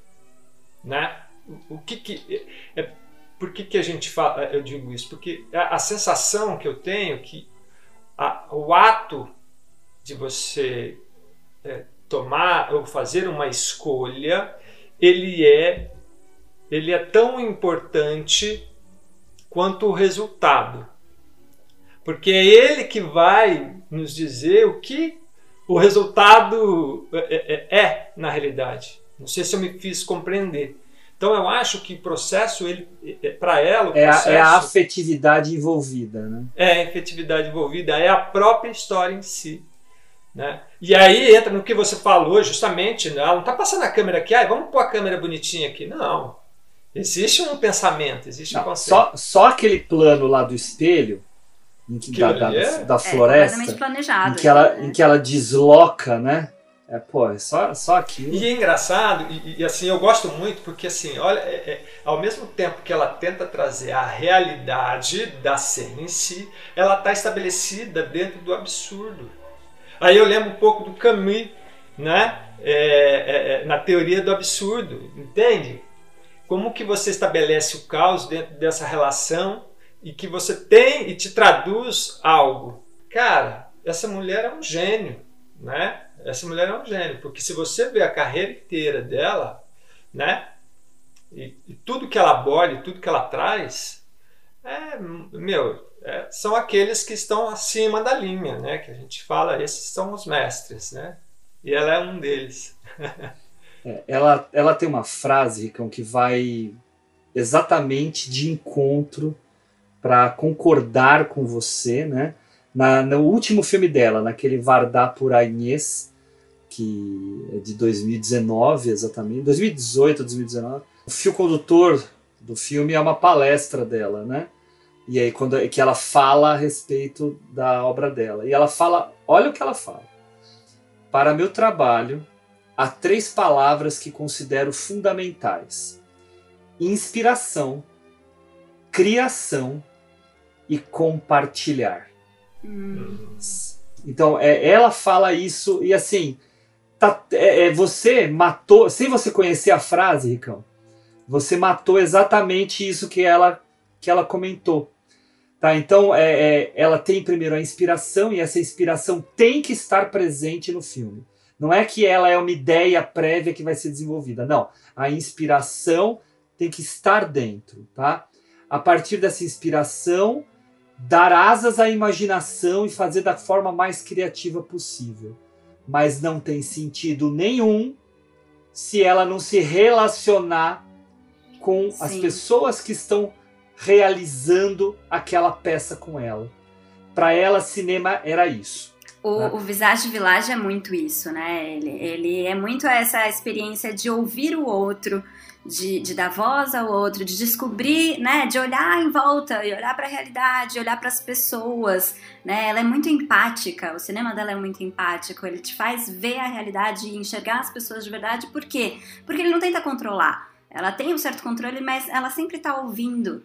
né? O que que é, por que, que a gente fala, eu digo isso? Porque a, a sensação que eu tenho que a, o ato de você é, tomar ou fazer uma escolha, ele é ele é tão importante quanto o resultado. Porque é ele que vai nos dizer o que o resultado é, é, é na realidade. Não sei se eu me fiz compreender. Então eu acho que o processo, ele, é, para ela, o é, processo, a, é a afetividade envolvida, né? É a afetividade envolvida, é a própria história em si. Né? E aí entra no que você falou, justamente, né? ela não está passando a câmera aqui, ah, vamos pôr a câmera bonitinha aqui. Não. Existe um pensamento, existe não, um conceito. Só, só aquele plano lá do espelho, em que, da, da, é? da É, floresta, planejado. em, que ela, né? em que ela desloca, né? É, pô, é só, só aquilo. E é engraçado, e, e, assim, eu gosto muito porque assim, olha, é, é, ao mesmo tempo que ela tenta trazer a realidade da cena em si, ela está estabelecida dentro do absurdo. Aí eu lembro um pouco do Camus, né? É, é, na teoria do absurdo, entende? Como que você estabelece o caos dentro dessa relação e que você tem e te traduz algo. Cara, essa mulher é um gênio, né? Essa mulher é um gênio, porque se você vê a carreira inteira dela, né? E, e tudo que ela aborda, tudo que ela traz, é, meu, é, são aqueles que estão acima da linha, né? Que a gente fala, esses são os mestres, né? E ela é um deles. É, ela, ela tem uma frase, Ricão, que vai exatamente de encontro para concordar com você, né? Na, no último filme dela, naquele Vardá por Agnès, que é de 2019 exatamente, 2018, 2019. O fio condutor do filme é uma palestra dela, né? E aí quando que ela fala a respeito da obra dela. E ela fala, olha o que ela fala. Para meu trabalho, há três palavras que considero fundamentais: inspiração, criação e compartilhar. Hum. Então, é, ela fala isso e assim, tá, é, é, você matou, sem você conhecer a frase, Ricão, você matou exatamente isso que ela, que ela comentou. Tá, então, é, é, ela tem primeiro a inspiração e essa inspiração tem que estar presente no filme. Não é que ela é uma ideia prévia que vai ser desenvolvida. Não. A inspiração tem que estar dentro. Tá? A partir dessa inspiração, dar asas à imaginação e fazer da forma mais criativa possível. Mas não tem sentido nenhum se ela não se relacionar com Sim. as pessoas que estão realizando aquela peça com ela. Para ela, cinema era isso. O, né? o Visage Village é muito isso, né? Ele, ele é muito essa experiência de ouvir o outro, de, de, dar voz ao outro, de descobrir, né, de olhar em volta e olhar para a realidade, olhar para as pessoas, né? Ela é muito empática, o cinema dela é muito empático, ele te faz ver a realidade e enxergar as pessoas de verdade. Por quê? Porque ele não tenta controlar. Ela tem um certo controle, mas ela sempre está ouvindo,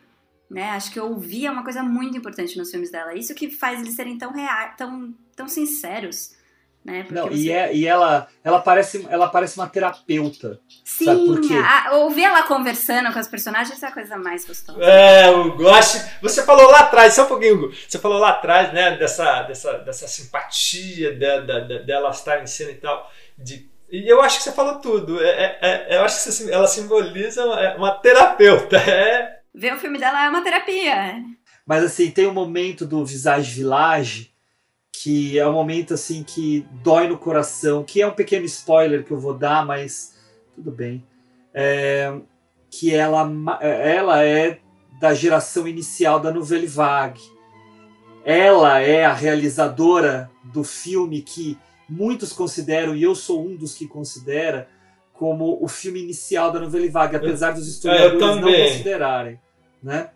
né? Acho que ouvir é uma coisa muito importante nos filmes dela. Isso que faz eles serem tão reais, tão, tão sinceros. Né? Não, você... e, é, e ela, ela, parece, ela parece uma terapeuta. Sim, sabe por quê? A, ouvir ela conversando com as personagens é a coisa mais gostosa. É, o gosto. Você falou lá atrás, só um pouquinho, Hugo. Você falou lá atrás, né, dessa, dessa, dessa simpatia dela, dela, dela estar em cena e tal. De, e eu acho que você falou tudo. É, é, é eu acho que você, ela simboliza uma, uma terapeuta. É. Ver o filme dela é uma terapia. Mas assim, tem um momento do Visage Village que é um momento assim que dói no coração, que é um pequeno spoiler que eu vou dar, mas tudo bem. É, que ela, ela é da geração inicial da Nouvelle Vague. Ela é a realizadora do filme que muitos consideram, e eu sou um dos que considera, como o filme inicial da Nouvelle Vague, apesar dos historiadores não considerarem. Né?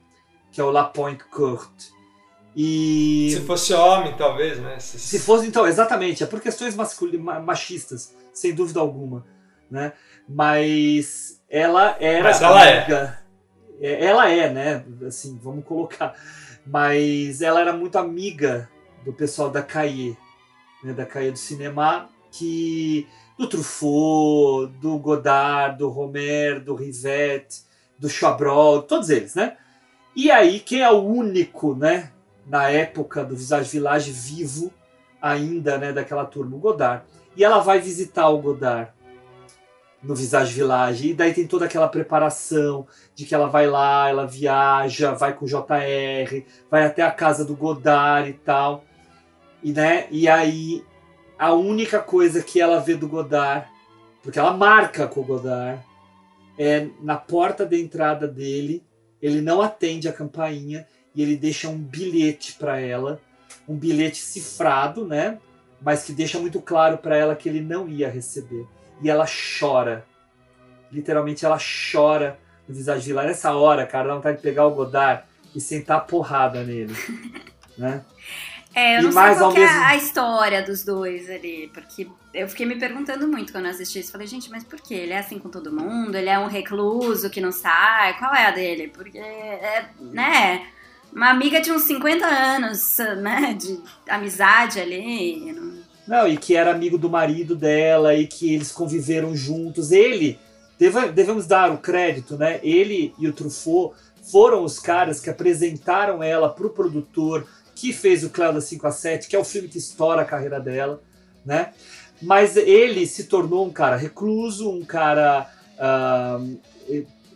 Que é o La Pointe Courte. E... Se fosse homem, talvez, né? Se, se fosse, então, exatamente. É por questões machistas, sem dúvida alguma. Né? Mas ela era. Mas ela amiga, é. Ela é, né? Assim, vamos colocar. Mas ela era muito amiga do pessoal da Cahiers, né? da Cahiers do Cinema, que do Truffaut, do Godard, do Romer, do Rivette, do Chabrol, todos eles, né? E aí, quem é o único, né, na época do Visage Village vivo ainda, né, daquela turma, o Godard. E ela vai visitar o Godard no Visage Village. E daí tem toda aquela preparação de que ela vai lá, ela viaja, vai com o JR, vai até a casa do Godard e tal. E, né, e aí a única coisa que ela vê do Godard, porque ela marca com o Godard, é na porta de entrada dele, ele não atende a campainha e ele deixa um bilhete para ela, um bilhete cifrado, né? Mas que deixa muito claro para ela que ele não ia receber. E ela chora. Literalmente ela chora no Visage Village. Nessa hora, cara, dá vontade de pegar o Godard e sentar porrada nele. né? É, eu E não sei mais qual que é mesmo- a história dos dois ali, porque eu fiquei me perguntando muito quando eu assisti isso. Falei, gente, mas por quê? Ele é assim com todo mundo? Ele é um recluso que não sai? Qual é a dele? Porque, é, né, uma amiga de uns 50 anos, né, de amizade ali. não- Não, e que era amigo do marido dela e que eles conviveram juntos. Ele, deva- devemos dar o crédito, né? Ele e o Truffaut foram os caras que apresentaram ela pro produtor que fez o Cléo da 5 a 7, que é o filme que estoura a carreira dela, né? Mas ele se tornou um cara recluso, um cara ah,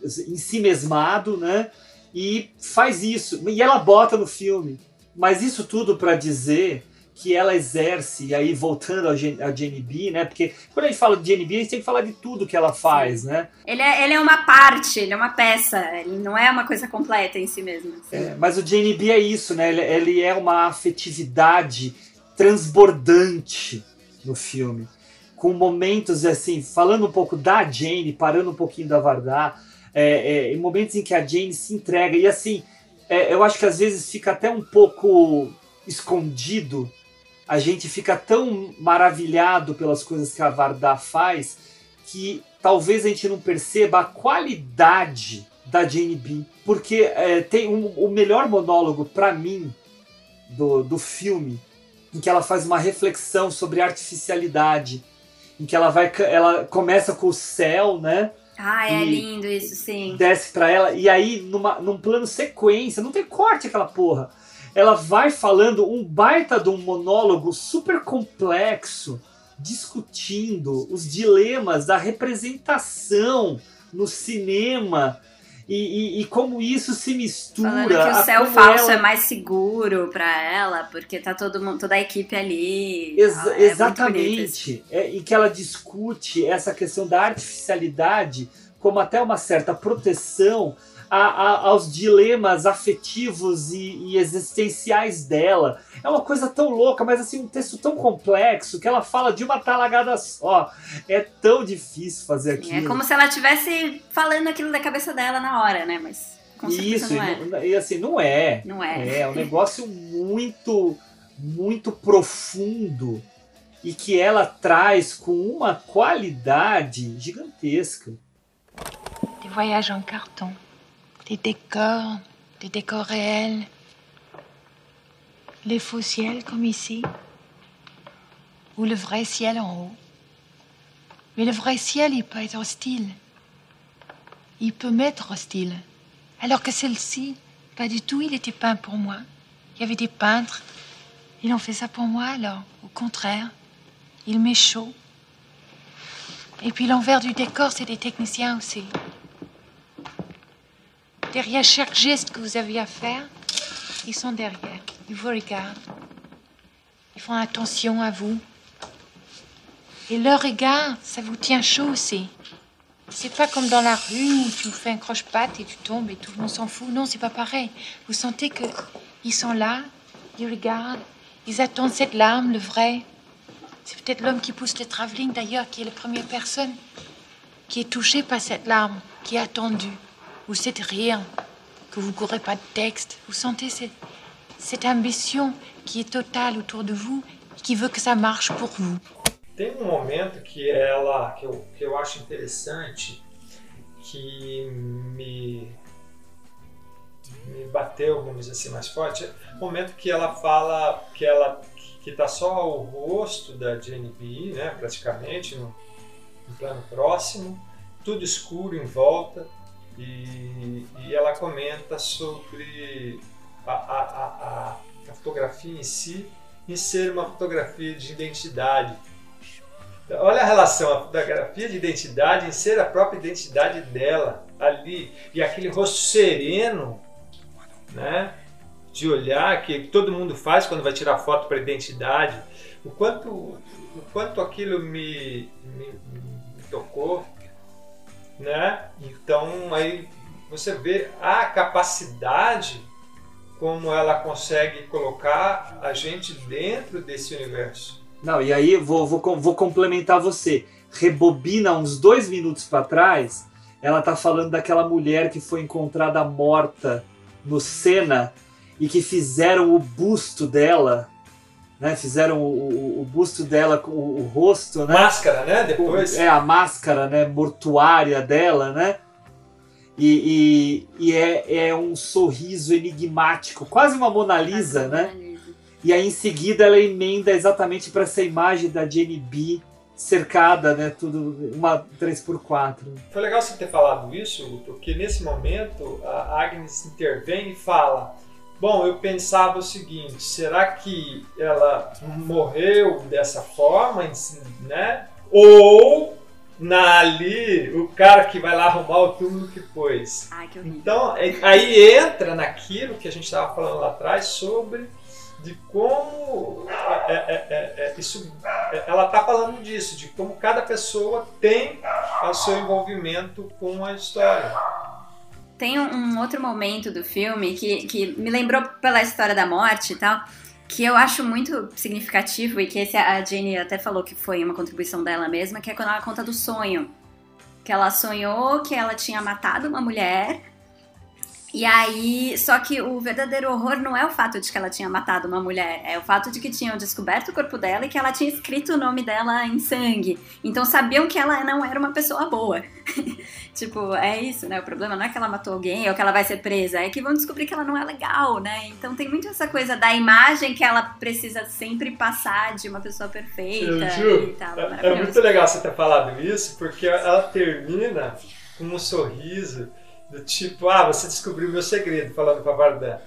em si mesmado, né? E faz isso. E ela bota no filme. Mas isso tudo para dizer que ela exerce, e aí voltando a Gen- a Jenny B, né? Porque quando a gente fala de Jenny B, a gente tem que falar de tudo que ela faz, né? Ele é, ele é uma parte, ele é uma peça, ele não é uma coisa completa em si mesmo. assim. É, mas o Jenny B é isso, né? Ele, ele é uma afetividade transbordante no filme. Com momentos assim, falando um pouco da Jane, parando um pouquinho da Vardar, é, é, em momentos em que a Jane se entrega. E assim, é, eu acho que às vezes fica até um pouco escondido. A gente fica tão maravilhado pelas coisas que a Vardar faz que talvez a gente não perceba a qualidade da Jane B. Porque é, tem um- o melhor monólogo para mim do, do filme, em que ela faz uma reflexão sobre artificialidade, em que ela vai, ela começa com o céu, né? Ah, é lindo isso, sim. desce pra ela, e aí numa, num plano sequência, não tem corte aquela porra. Ela vai falando um baita de um monólogo super complexo, discutindo os dilemas da representação no cinema e, e- e como isso se mistura. Falando que o céu falso ela- é mais seguro pra ela, porque tá todo mundo, toda a equipe ali. Ex-. É exatamente. É, e que ela discute essa questão da artificialidade como até uma certa proteção a- a- aos dilemas afetivos e, e existenciais dela. É uma coisa tão louca, mas assim, um texto tão complexo que ela fala de uma talagada só. É tão difícil fazer Sim, aquilo. É como se ela estivesse falando aquilo da cabeça dela na hora, né? Mas com certeza Isso, não é. e, não- e assim, não é. Não é. É um negócio muito, muito profundo e que ela traz com uma qualidade gigantesca. Des voyages en carton, des décors, des décors réels, les faux ciels comme ici, ou le vrai ciel en haut. Mais le vrai ciel, il peut être hostile. Il peut m'être hostile. Alors que celle-ci, pas du tout, il était peint pour moi. Il y avait des peintres. Ils ont fait ça pour moi, alors, au contraire, il m'est chaud. Et puis l'envers du décor, c'est des techniciens aussi. Derrière chaque geste que vous avez à faire, ils sont derrière. Ils vous regardent. Ils font attention à vous. Et leur regard, ça vous tient chaud aussi. C'est pas comme dans la rue où tu fais un croche-patte et tu tombes et tout le monde s'en fout. Non, c'est pas pareil. Vous sentez que ils sont là, ils regardent, ils attendent cette larme, le vrai. C'est peut-être l'homme qui pousse le travelling d'ailleurs, qui est la première personne qui est touchée par cette larme, qui est attendue. Ou cette rire, que vous courez pas de texte. Vous sentez cette, cette ambition qui est totale autour de vous et qui veut que ça marche pour vous. Tem um momento que ela que eu, que eu acho interessante que me me bateu, vamos dizer assim, mais forte. É o momento que ela fala que ela que tá só o rosto da Jenny B, né, praticamente no, um plano próximo, tudo escuro em volta, e, e ela comenta sobre a, a, a, a fotografia em si em ser uma fotografia de identidade. Olha a relação, a fotografia de identidade em ser a própria identidade dela ali e aquele rosto sereno, né? De olhar que todo mundo faz quando vai tirar foto para identidade. O quanto, o quanto aquilo me, me, me tocou, né? Então aí você vê a capacidade como ela consegue colocar a gente dentro desse universo. Não, e aí vou, vou, vou complementar você. Rebobina uns dois minutos para trás, ela tá falando daquela mulher que foi encontrada morta no Sena e que fizeram o busto dela, né? Fizeram o, o, o busto dela com o, o, rosto, né? Máscara, né? Depois. É, a máscara, né? Mortuária dela, né? E, e, e é, é, um sorriso enigmático, quase uma Mona Lisa, né? Mona Lisa. E aí em seguida ela emenda exatamente para essa imagem da Jenny B cercada, né? Tudo uma 3x4. Foi legal você ter falado isso, porque nesse momento a Agnes intervém e fala: Bom, eu pensava o seguinte, será que ela morreu dessa forma, né? Ou na ali o cara que vai lá arrumar o túmulo que pôs. Ai, que então, é, aí entra naquilo que a gente estava falando lá atrás sobre de como é, é, é, é isso, ela está falando disso, de como cada pessoa tem o seu envolvimento com a história. Tem um, outro momento do filme que, que me lembrou pela história da morte e tal, que eu acho muito significativo e que esse, a Jane até falou que foi uma contribuição dela mesma, que é quando ela conta do sonho. Que ela sonhou que ela tinha matado uma mulher e aí, só que o verdadeiro horror não é o fato de que ela tinha matado uma mulher, é o fato de que tinham descoberto o corpo dela e que ela tinha escrito o nome dela em sangue. Então sabiam que ela não era uma pessoa boa. tipo, é isso, né? O problema não é que ela matou alguém ou que ela vai ser presa, é que vão descobrir que ela não é legal, né? Então tem muito essa coisa da imagem que ela precisa sempre passar de uma pessoa perfeita Ju, tal. É, é muito legal você ter falado isso, porque ela termina com um sorriso do tipo, ah, você descobriu meu segredo, falando pra Vardan.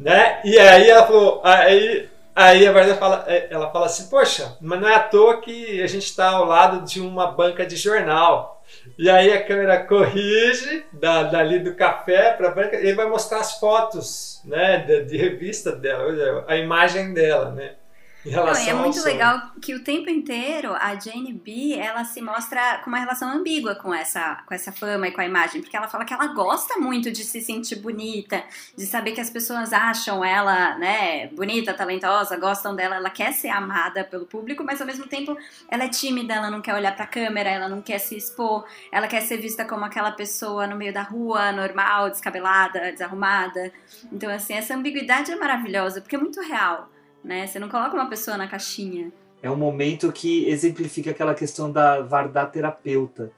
Né? E aí ela falou, aí, aí a Vardan fala, é, ela fala assim, poxa, mas não é à toa que a gente está ao lado de uma banca de jornal. E aí a câmera corrige da, dali do café para a banca e ele vai mostrar as fotos né, de, de revista dela, a imagem dela, né? Não, é muito legal que o tempo inteiro a Jane B ela se mostra com uma relação ambígua com essa, com essa fama e com a imagem, porque ela fala que ela gosta muito de se sentir bonita, de saber que as pessoas acham ela, né, bonita, talentosa, gostam dela, ela quer ser amada pelo público, mas ao mesmo tempo ela é tímida, ela não quer olhar para a câmera, ela não quer se expor, ela quer ser vista como aquela pessoa no meio da rua, normal, descabelada, desarrumada. Então assim, essa ambiguidade é maravilhosa, porque é muito real né? Você não coloca uma pessoa na caixinha. É um momento que exemplifica aquela questão da Vardá terapeuta.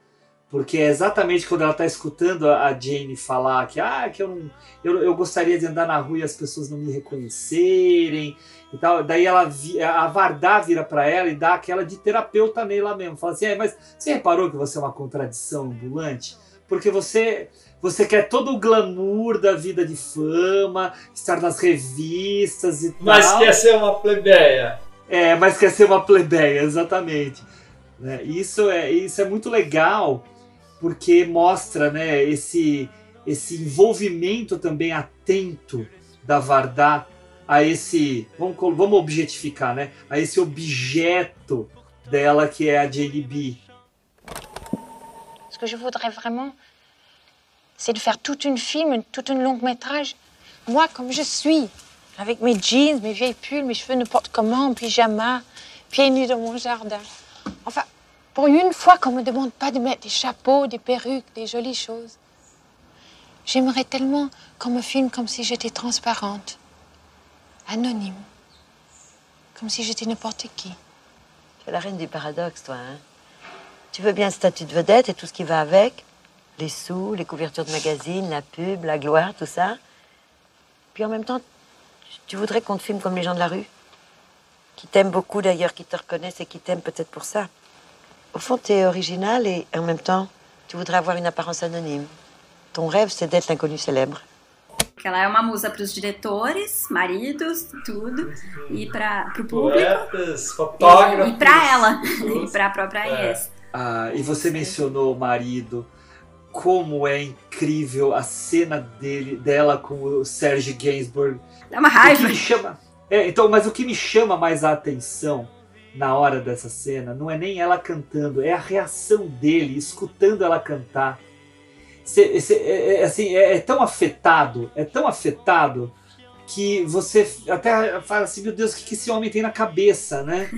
Porque é exatamente quando ela está escutando a Jane falar que, ah, que eu, não, eu, eu gostaria de andar na rua e as pessoas não me reconhecerem e tal. Daí ela, a Vardá vira para ela e dá aquela de terapeuta nela mesmo. Fala assim, é, mas você reparou que você é uma contradição ambulante? Porque você você quer todo o glamour da vida de fama, estar nas revistas e mas tal. Mas quer ser uma plebeia. É, mas quer ser uma plebeia, exatamente. Né? Isso, é, isso é muito legal, porque mostra né, esse, esse envolvimento também atento da Vardá a esse, vamos, vamos objetificar, né? A esse objeto dela que é a JDB. Ce que je voudrais vraiment, c'est de faire toute une film, toute une longue métrage, moi comme je suis, avec mes jeans, mes vieilles pulls, mes cheveux n'importe comment, en pyjama, pieds nus dans mon jardin. Enfin, pour une fois qu'on me demande pas de mettre des chapeaux, des perruques, des jolies choses. J'aimerais tellement qu'on me filme comme si j'étais transparente, anonyme, comme si j'étais n'importe qui. Tu es la reine du paradoxe, toi, hein Tu veux bien le statut de vedette et tout ce qui va avec, les sous, les couvertures de magazines, la pub, la gloire, tout ça. Puis en même temps, tu voudrais qu'on te filme comme les gens de la rue Qui t'aiment beaucoup d'ailleurs, qui te reconnaissent et qui t'aiment peut-être pour ça. Au fond, tu es original et en même temps, tu voudrais avoir une apparence anonyme. Ton rêve, c'est d'être l'inconnu célèbre. Ela é uma musa para os diretores, maridos, tudo, e para o público. Poetas, fotógrafos. E, e para ela, e para a própria É. Yes. Ah, e você mencionou o marido. Como é incrível a cena dele, dela com o Serge Gainsbourg. Dá uma O que raiva. me chama. É, então, mas o que me chama mais a atenção na hora dessa cena não é nem ela cantando, é a reação dele, escutando ela cantar. Cê- cê- é, é, assim, é, é tão afetado, é tão afetado que você até fala assim, meu Deus, o que, que esse homem tem na cabeça, né?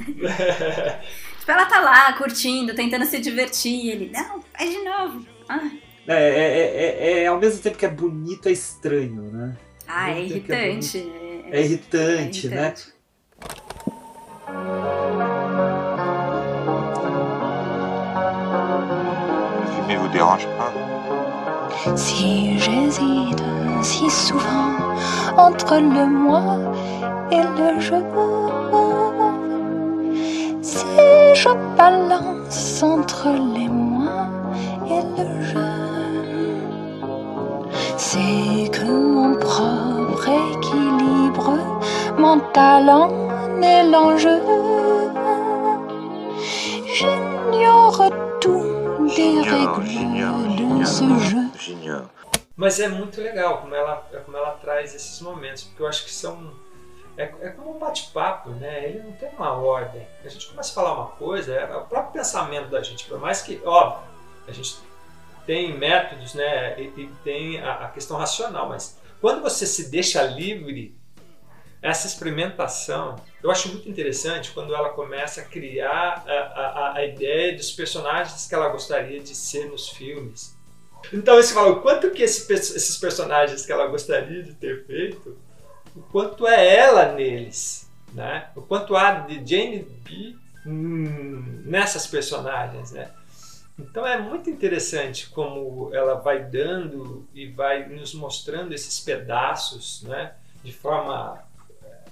Tipo, ela tá lá curtindo, tentando se divertir. E ele, não, faz de novo. Ah, É, é, é, é- é- ao mesmo tempo que é bonito, é estranho, né? ah, é tempo que é irritante. É irritante, né? irritante. Fumer vous dérange pas Si j'hésite si souvent entre le moi et le je, si je balance entre les moi et le je, c'est que mon propre équilibre, mon talent n'est l'enjeu. J'ignore tout des J'ignore, règles de ce jeu. Mas é muito legal como ela, como ela traz esses momentos, porque eu acho que são. É, é como um bate-papo, né? Ele não tem uma ordem. A gente começa a falar uma coisa, é o próprio pensamento da gente, por mais que, óbvio, a gente tem métodos, né? E, e tem a, a questão racional, mas quando você se deixa livre, essa experimentação, eu acho muito interessante quando ela começa a criar a, a, a ideia dos personagens que ela gostaria de ser nos filmes. Então você fala, o quanto que esse esses personagens que ela gostaria de ter feito, o quanto é ela neles, né? O quanto há de Jane B hum, nessas personagens, né? Então é muito interessante como ela vai dando e vai nos mostrando esses pedaços, né? De forma eh,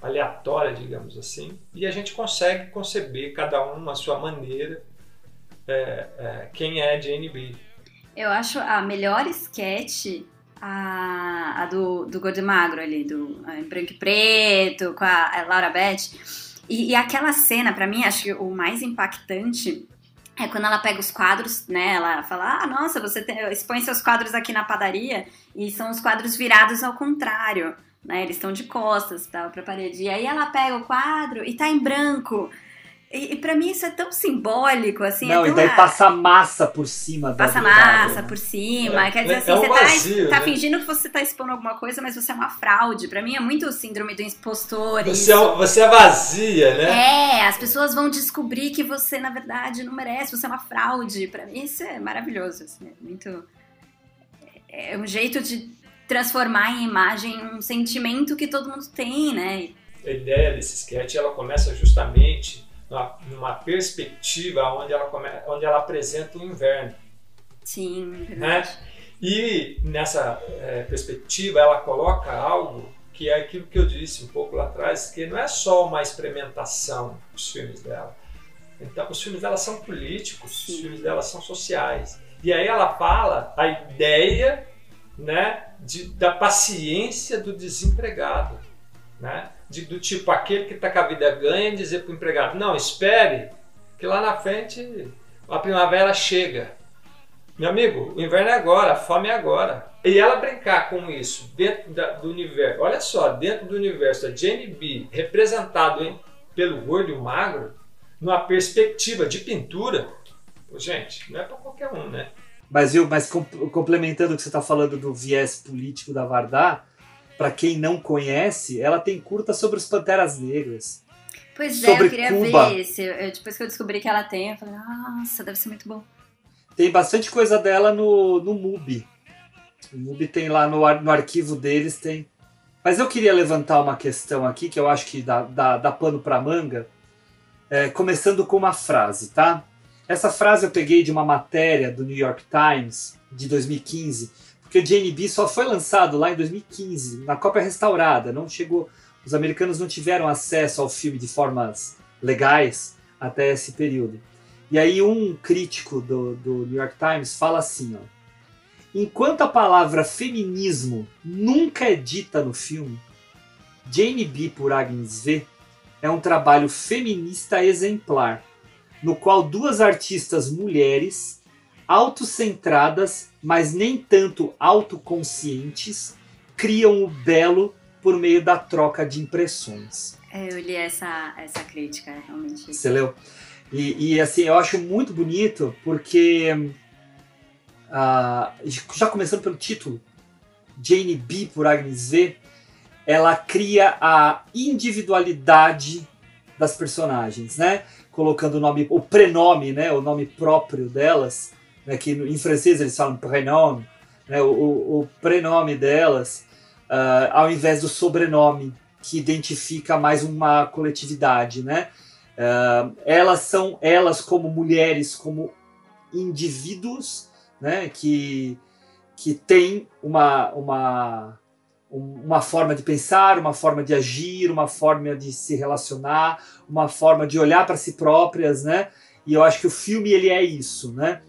aleatória, digamos assim, e a gente consegue conceber cada um à sua maneira eh, eh, quem é Jane B. Eu acho a melhor sketch a, a do, do Gordo Magro ali, do a, em branco e preto, com a, a Laura Beth. E, e aquela cena, pra mim, acho que o mais impactante é quando ela pega os quadros, né? Ela fala: Ah, nossa, você tem, expõe seus quadros aqui na padaria e são os quadros virados ao contrário, né? Eles estão de costas pra, pra parede. E aí ela pega o quadro e tá em branco. E, e pra mim isso é tão simbólico, assim. não, é e tão daí a- passa massa por cima da Passa massa né? por cima, É, quer dizer é assim, um você vazio, tá, tá né? fingindo que você tá expondo alguma coisa, mas você é uma fraude. Pra mim é muito o síndrome do impostor. Você isso. é, você é vazia, né? É, as pessoas vão descobrir que você, na verdade, não merece, você é uma fraude. Pra mim, isso é maravilhoso. assim, é muito. É um jeito de transformar em imagem um sentimento que todo mundo tem, né? A ideia desse sketch ela começa justamente numa, perspectiva onde ela, come, onde ela apresenta o inverno. Sim, Né? E nessa eh, perspectiva ela coloca algo que é aquilo que eu disse um pouco lá atrás, que não é só uma experimentação os filmes dela. Então, os filmes dela são políticos, os Sim. filmes dela são sociais. E aí ela fala a ideia né, de, da paciência do desempregado. Né? De, do tipo, aquele que está com a vida ganha dizer para o empregado, não, espere, que lá na frente a primavera chega. Meu amigo, o inverno é agora, a fome é agora. E ela brincar com isso dentro da- do universo, olha só, dentro do universo da Jane B, representado hein, pelo gordo magro, numa perspectiva de pintura, gente, não é para qualquer um, né? Mas, viu, mas com- complementando o que você está falando do viés político da Vardar, para quem não conhece, ela tem curta sobre os Panteras Negras. Pois é, eu queria Cuba. ver esse. Eu- depois que eu descobri que ela tem, eu falei, nossa, deve ser muito bom. Tem bastante coisa dela no, no MUBI. O MUBI tem lá no, no arquivo deles, tem. Mas eu queria levantar uma questão aqui que eu acho que dá, dá, dá pano para manga, é, começando com uma frase, tá? Essa frase eu peguei de uma matéria do New York Times de 2015, porque o Jane B só foi lançado lá em 2015, na cópia restaurada, não chegou. Os americanos não tiveram acesso ao filme de formas legais até esse período. E aí um crítico do, do New York Times fala assim, ó, enquanto a palavra feminismo nunca é dita no filme, Jane B por Agnes V é um trabalho feminista exemplar, no qual duas artistas mulheres, autocentradas, mas nem tanto autoconscientes, criam o belo por meio da troca de impressões. É, eu li essa, essa crítica, realmente. Você leu? E, e, assim, eu acho muito bonito porque, uh, já começando pelo título, Jane B por Agnes V, ela cria a individualidade das personagens, né? Colocando o nome, o prenome, né? O nome próprio delas, né? que em francês eles falam prenome, né? O, o, prenome delas, uh, ao invés do sobrenome, que identifica mais uma coletividade, né? Uh, elas são elas como mulheres, como indivíduos, né? Que que tem uma uma uma forma de pensar, uma forma de agir, uma forma de se relacionar, uma forma de olhar para si próprias, né? E eu acho que o filme ele é isso, né?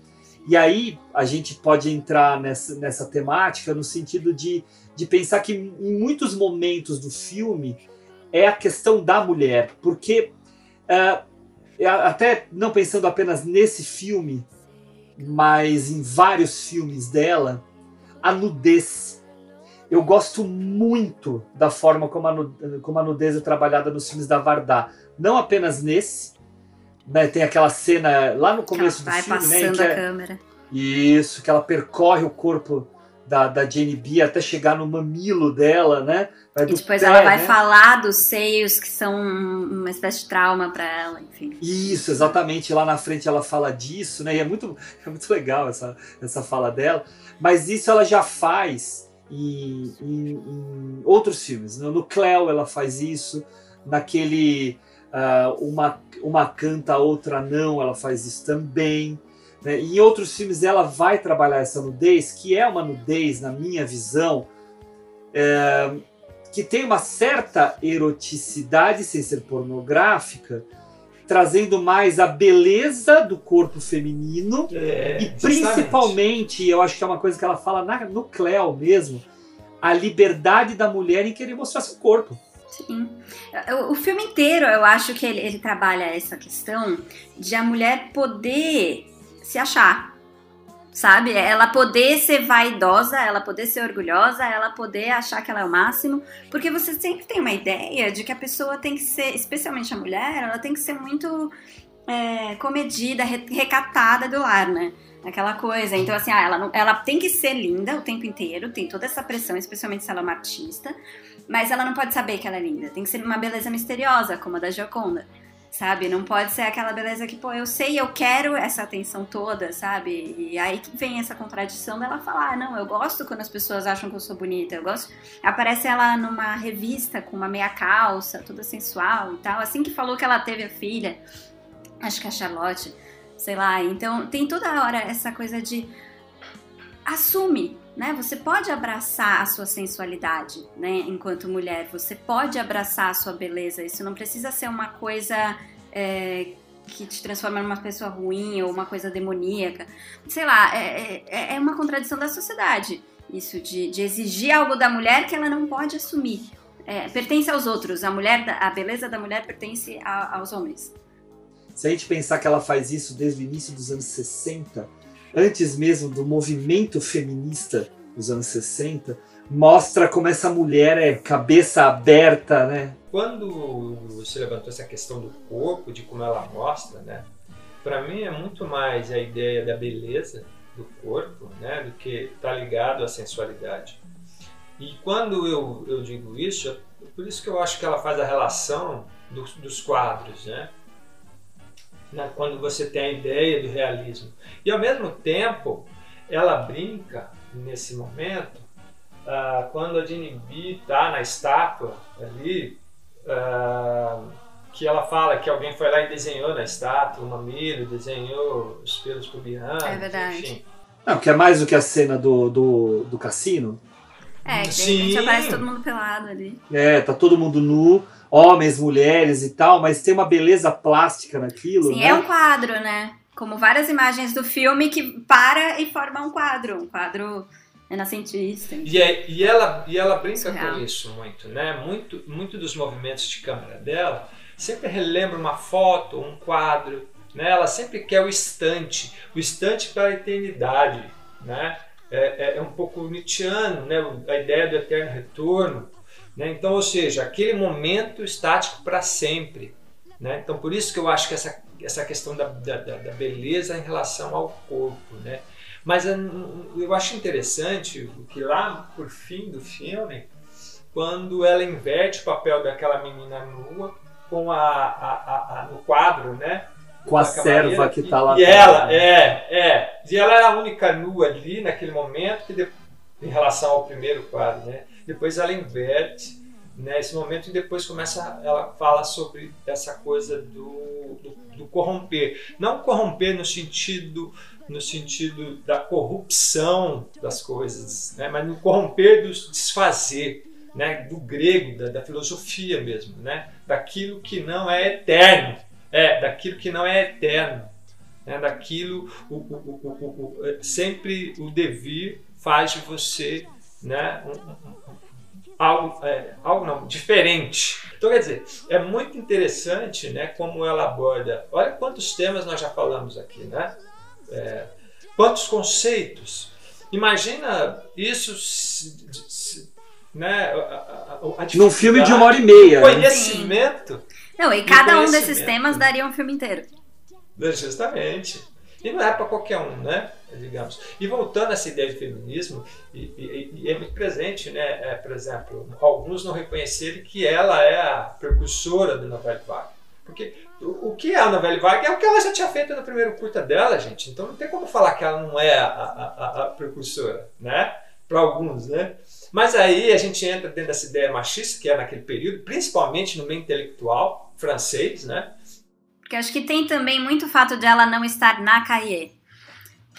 E aí a gente pode entrar nessa, nessa temática no sentido de, de pensar que em muitos momentos do filme é a questão da mulher, porque uh, até não pensando apenas nesse filme, mas em vários filmes dela, a nudez eu gosto muito da forma como a, como a nudez é trabalhada nos filmes da Vardar. Não apenas nesse, né, tem aquela cena lá no começo do filme, né? Que a é, câmera. Isso, que ela percorre o corpo da, da Jane B até chegar no mamilo dela, né? E depois pé, ela vai né? falar dos seios que são uma espécie de trauma para ela, enfim. Isso, exatamente. Lá na frente ela fala disso, né? E é muito, é muito legal essa, essa fala dela. Mas isso ela já faz em, em, em outros filmes. No Cleo ela faz isso, naquele uh, uma, uma canta, outra não, ela faz isso também. Né? Em outros filmes ela vai trabalhar essa nudez, que é uma nudez, na minha visão, é, que tem uma certa eroticidade, sem ser pornográfica, trazendo mais a beleza do corpo feminino é, e principalmente, eu acho que é uma coisa que ela fala na, no Cleo mesmo, a liberdade da mulher em querer mostrar seu corpo. Sim. O, filme inteiro eu acho que ele, ele trabalha essa questão de a mulher poder se achar sabe? Ela poder ser vaidosa, ela poder ser orgulhosa, ela poder achar que ela é o máximo, porque você sempre tem uma ideia de que a pessoa tem que ser, especialmente a mulher, ela tem que ser muito é, comedida, recatada do lar, né? Aquela coisa. Então, assim, ah, ela, não, ela tem que ser linda o tempo inteiro, tem toda essa pressão, especialmente se ela é uma artista, mas ela não pode saber que ela é linda. Tem que ser uma beleza misteriosa, como a da Gioconda sabe? Não pode ser aquela beleza que, pô, eu sei, eu quero essa atenção toda, sabe? E aí que vem essa contradição dela falar, ah, não, eu gosto quando as pessoas acham que eu sou bonita, eu gosto. Aparece ela numa revista com uma meia calça, toda sensual e tal, assim que falou que ela teve a filha, acho que a Charlotte, sei lá. Então tem toda hora essa coisa de assume, né? Você pode abraçar a sua sensualidade, né? Enquanto mulher, você pode abraçar a sua beleza. Isso não precisa ser uma coisa é, que te transforma numa pessoa ruim ou uma coisa demoníaca. Sei lá, é, é, é uma contradição da sociedade. Isso de, de, exigir algo da mulher que ela não pode assumir. É, pertence aos outros. A mulher, a beleza da mulher pertence a, aos homens. Se a gente pensar que ela faz isso desde o início dos anos 60, antes mesmo do movimento feminista dos anos 60, mostra como essa mulher é cabeça aberta, né? Quando você levantou essa questão do corpo, de como ela mostra, né? Para mim é muito mais a ideia da beleza do corpo, né? Do que tá ligado à sensualidade. E quando eu, eu digo isso, é por isso que eu acho que ela faz a relação dos, dos quadros, né? Né? Quando você tem a ideia do realismo. E ao mesmo tempo, ela brinca nesse momento, uh, quando a Jenny B está na estátua ali, uh, que ela fala que alguém foi lá e desenhou na estátua o mamilo, desenhou os pelos pubianos, é verdade. enfim. Não, que é mais do que a cena do, do, do cassino. É, que Sim. a gente aparece todo mundo pelado ali. É, tá todo mundo nu homens, mulheres e tal, mas tem uma beleza plástica naquilo. Sim, né? é um quadro, né? como várias imagens do filme que para e forma um quadro, um quadro renascentista. E, é, e, ela, e ela brinca Surreal. com isso muito, né? Muito, muito dos movimentos de câmera dela sempre relembra uma foto, um quadro, né? Ela sempre quer o instante, o instante para a eternidade, né? É, é- é um pouco Nietzscheano, né? A ideia do eterno retorno, né? Então, ou seja, aquele momento estático para sempre, né? Então, por isso que eu acho que essa, essa questão da, da, da- beleza em relação ao corpo, né? Mas eu, acho interessante que lá por fim do filme, quando ela inverte o papel daquela menina nua com a, a, a- a- no quadro, né? Com a serva que e- tá lá E ela, né? é, é. E ela era a única nua ali naquele momento, que de- em relação ao primeiro quadro, né? Depois ela inverte né, esse momento e depois começa, ela fala sobre essa coisa do, do, do corromper. Não corromper no sentido no sentido da corrupção das coisas, né? mas no corromper do desfazer, né? do grego, da, da filosofia mesmo, né? daquilo que não é eterno, é, daquilo que não é eterno, né? daquilo, o, o, o, sempre o devir faz de você né? algo, é, algo não, diferente. Então, quer dizer, é muito interessante né, como ela aborda. Olha quantos temas nós já falamos aqui, né? É, quantos conceitos. Imagina isso se, se, né, a, a, a Num filme de uma hora e meia. né? conhecimento. Não, e cada um desses temas daria um filme inteiro. Justamente. E não é para qualquer um, né? Digamos. E voltando a essa ideia de feminismo, e, e- e é muito presente, né? É, por exemplo, alguns não reconhecerem que ela é a precursora do Novelle Vague. Porque o, o que é a Novelle Vague é o que ela já tinha feito no primeiro curta dela, gente. Então não tem como falar que ela não é a, a- a- a precursora, né? Para alguns, né? Mas aí a gente entra dentro dessa ideia machista que é naquele período, principalmente no meio intelectual francês, né? Porque acho que tem também muito o fato de ela não estar na Cahiers.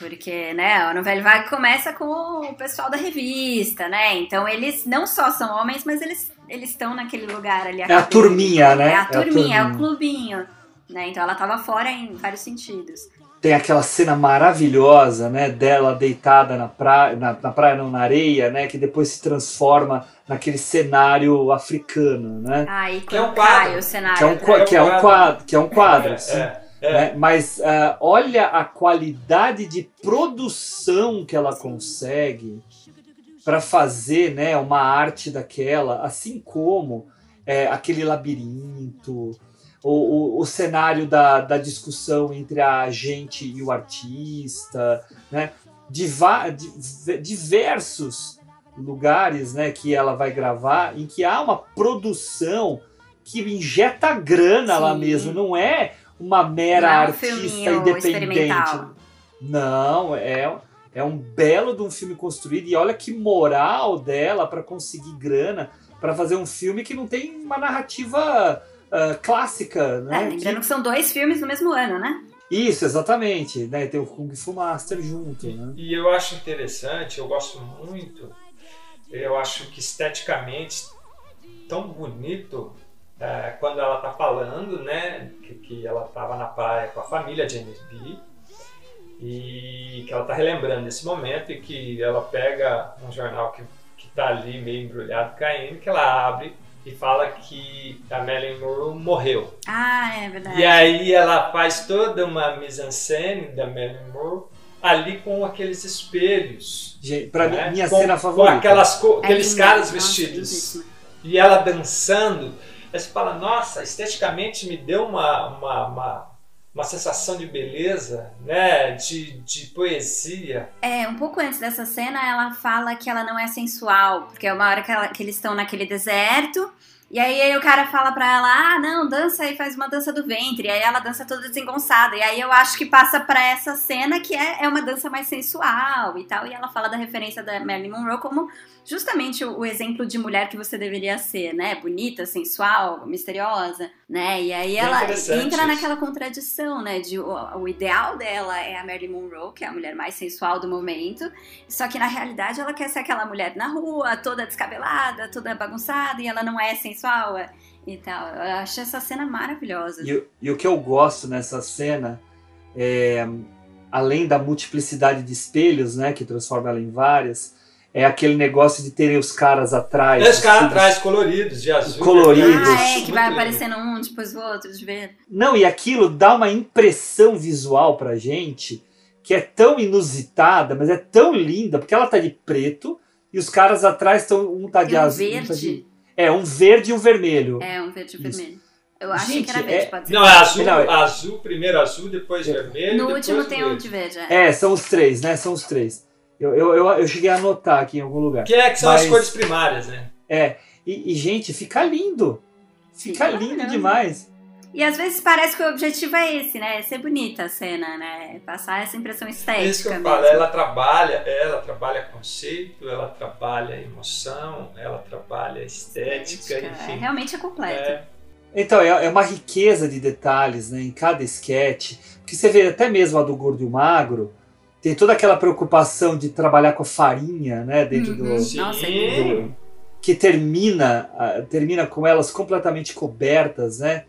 Porque, né, a novela Vague começa com o pessoal da revista, né? Então eles não só são homens, mas eles eles estão naquele lugar ali. É a turminha, né? É a turminha, é o clubinho. Né? Então ela tava fora em vários sentidos. Tem aquela cena maravilhosa, né, dela deitada na praia, na, na praia não, na areia, né, que depois se transforma naquele cenário africano, né? Aí Que é um quadro. o cenário. Que é um, que é um quadro, que é um quadro, sim. É, é. né? Mas ah, olha a qualidade de produção que ela consegue para fazer né, uma arte daquela, assim como é, aquele labirinto, o, o, o cenário da, da discussão entre a gente e o artista, né? Diva, di- diversos lugares né, que ela vai gravar em que há uma produção que injeta grana lá Sim. mesmo, não é uma mera Não é um artista independente. Não, é, é um belo de um filme construído e olha que moral dela para conseguir grana para fazer um filme que não tem uma narrativa ah, clássica, É, né? lembrando Que- que são dois filmes no mesmo ano, né? Isso, exatamente, né? Tem o Kung Fu Master junto, né? E eu acho interessante, eu gosto muito, eu acho que esteticamente tão bonito é, quando ela tá falando, né, que, que ela estava na praia com a família James B e que ela tá relembrando esse momento e que ela pega um jornal que, que tá ali meio embrulhado caindo, que ela abre e fala que a Marilyn Monroe morreu. Ah, é verdade. E aí ela faz toda uma mise-en-scène da Marilyn Monroe ali com aqueles espelhos. Gente, pra né? mim, minha com, cena Com favorita. aquelas, co- É aqueles linda, caras vestidos. E ela dançando. Aí você fala, nossa, esteticamente me deu uma, uma, uma, uma sensação de beleza, né? De, de poesia. É, um pouco antes dessa cena, ela fala que ela não é sensual, porque é uma hora que, ela- que eles estão naquele deserto, e aí, aí o cara fala pra ela, ah, não, dança aí, faz uma dança do ventre, e aí ela dança toda desengonçada, e aí eu acho que passa pra essa cena que é, é uma dança mais sensual e tal, e ela fala da referência da Marilyn Monroe como justamente o, o exemplo de mulher que você deveria ser, né, bonita, sensual, misteriosa, né, e aí ela entra naquela contradição, né, de o, o ideal dela é a Marilyn Monroe, que é a mulher mais sensual do momento, só que na realidade ela quer ser aquela mulher na rua, toda descabelada, toda bagunçada, e ela não é sensual e tal. Eu acho essa cena maravilhosa. E, o- e o que eu gosto nessa cena é, além da multiplicidade de espelhos, né, que transforma ela em várias, é aquele negócio de terem os caras atrás. É, os caras atrás coloridos, de azul. Coloridos. Ah, é, que Muito vai lindo. aparecendo um depois do outro, de ver. Não, e aquilo dá uma impressão visual pra gente que é tão inusitada, mas é tão linda, porque ela tá de preto e os caras atrás estão. Um tá de E azul. um tá verde. de- É, um verde e um vermelho. É, um verde e Isso. vermelho. Eu achei Gente, que era verde, é- pode ser. Não, é azul, Não, é- azul, primeiro azul, depois vermelho. No depois último tem um de verde, é. É, são os três, né? São os três. Eu, eu, eu, eu cheguei a anotar aqui em algum lugar. Que é que são Mas- as cores primárias, né? É, e, e, gente, fica lindo. Fica Fica lindo demais. E às vezes parece que o objetivo é esse, né? É ser bonita a cena, né? É Passar essa impressão É estética. isso que eu mesmo. falo. Ela trabalha, ela trabalha conceito, ela trabalha emoção, ela trabalha estética, É, enfim. realmente é completo. É, Então, é, é uma riqueza de detalhes né, em cada esquete. Porque você vê até mesmo a do Gordo e o Magro, tem toda aquela preocupação de trabalhar com a farinha, né? Dentro Uhum. do, sim. Nossa, do- que termina ah, termina com elas completamente cobertas, né?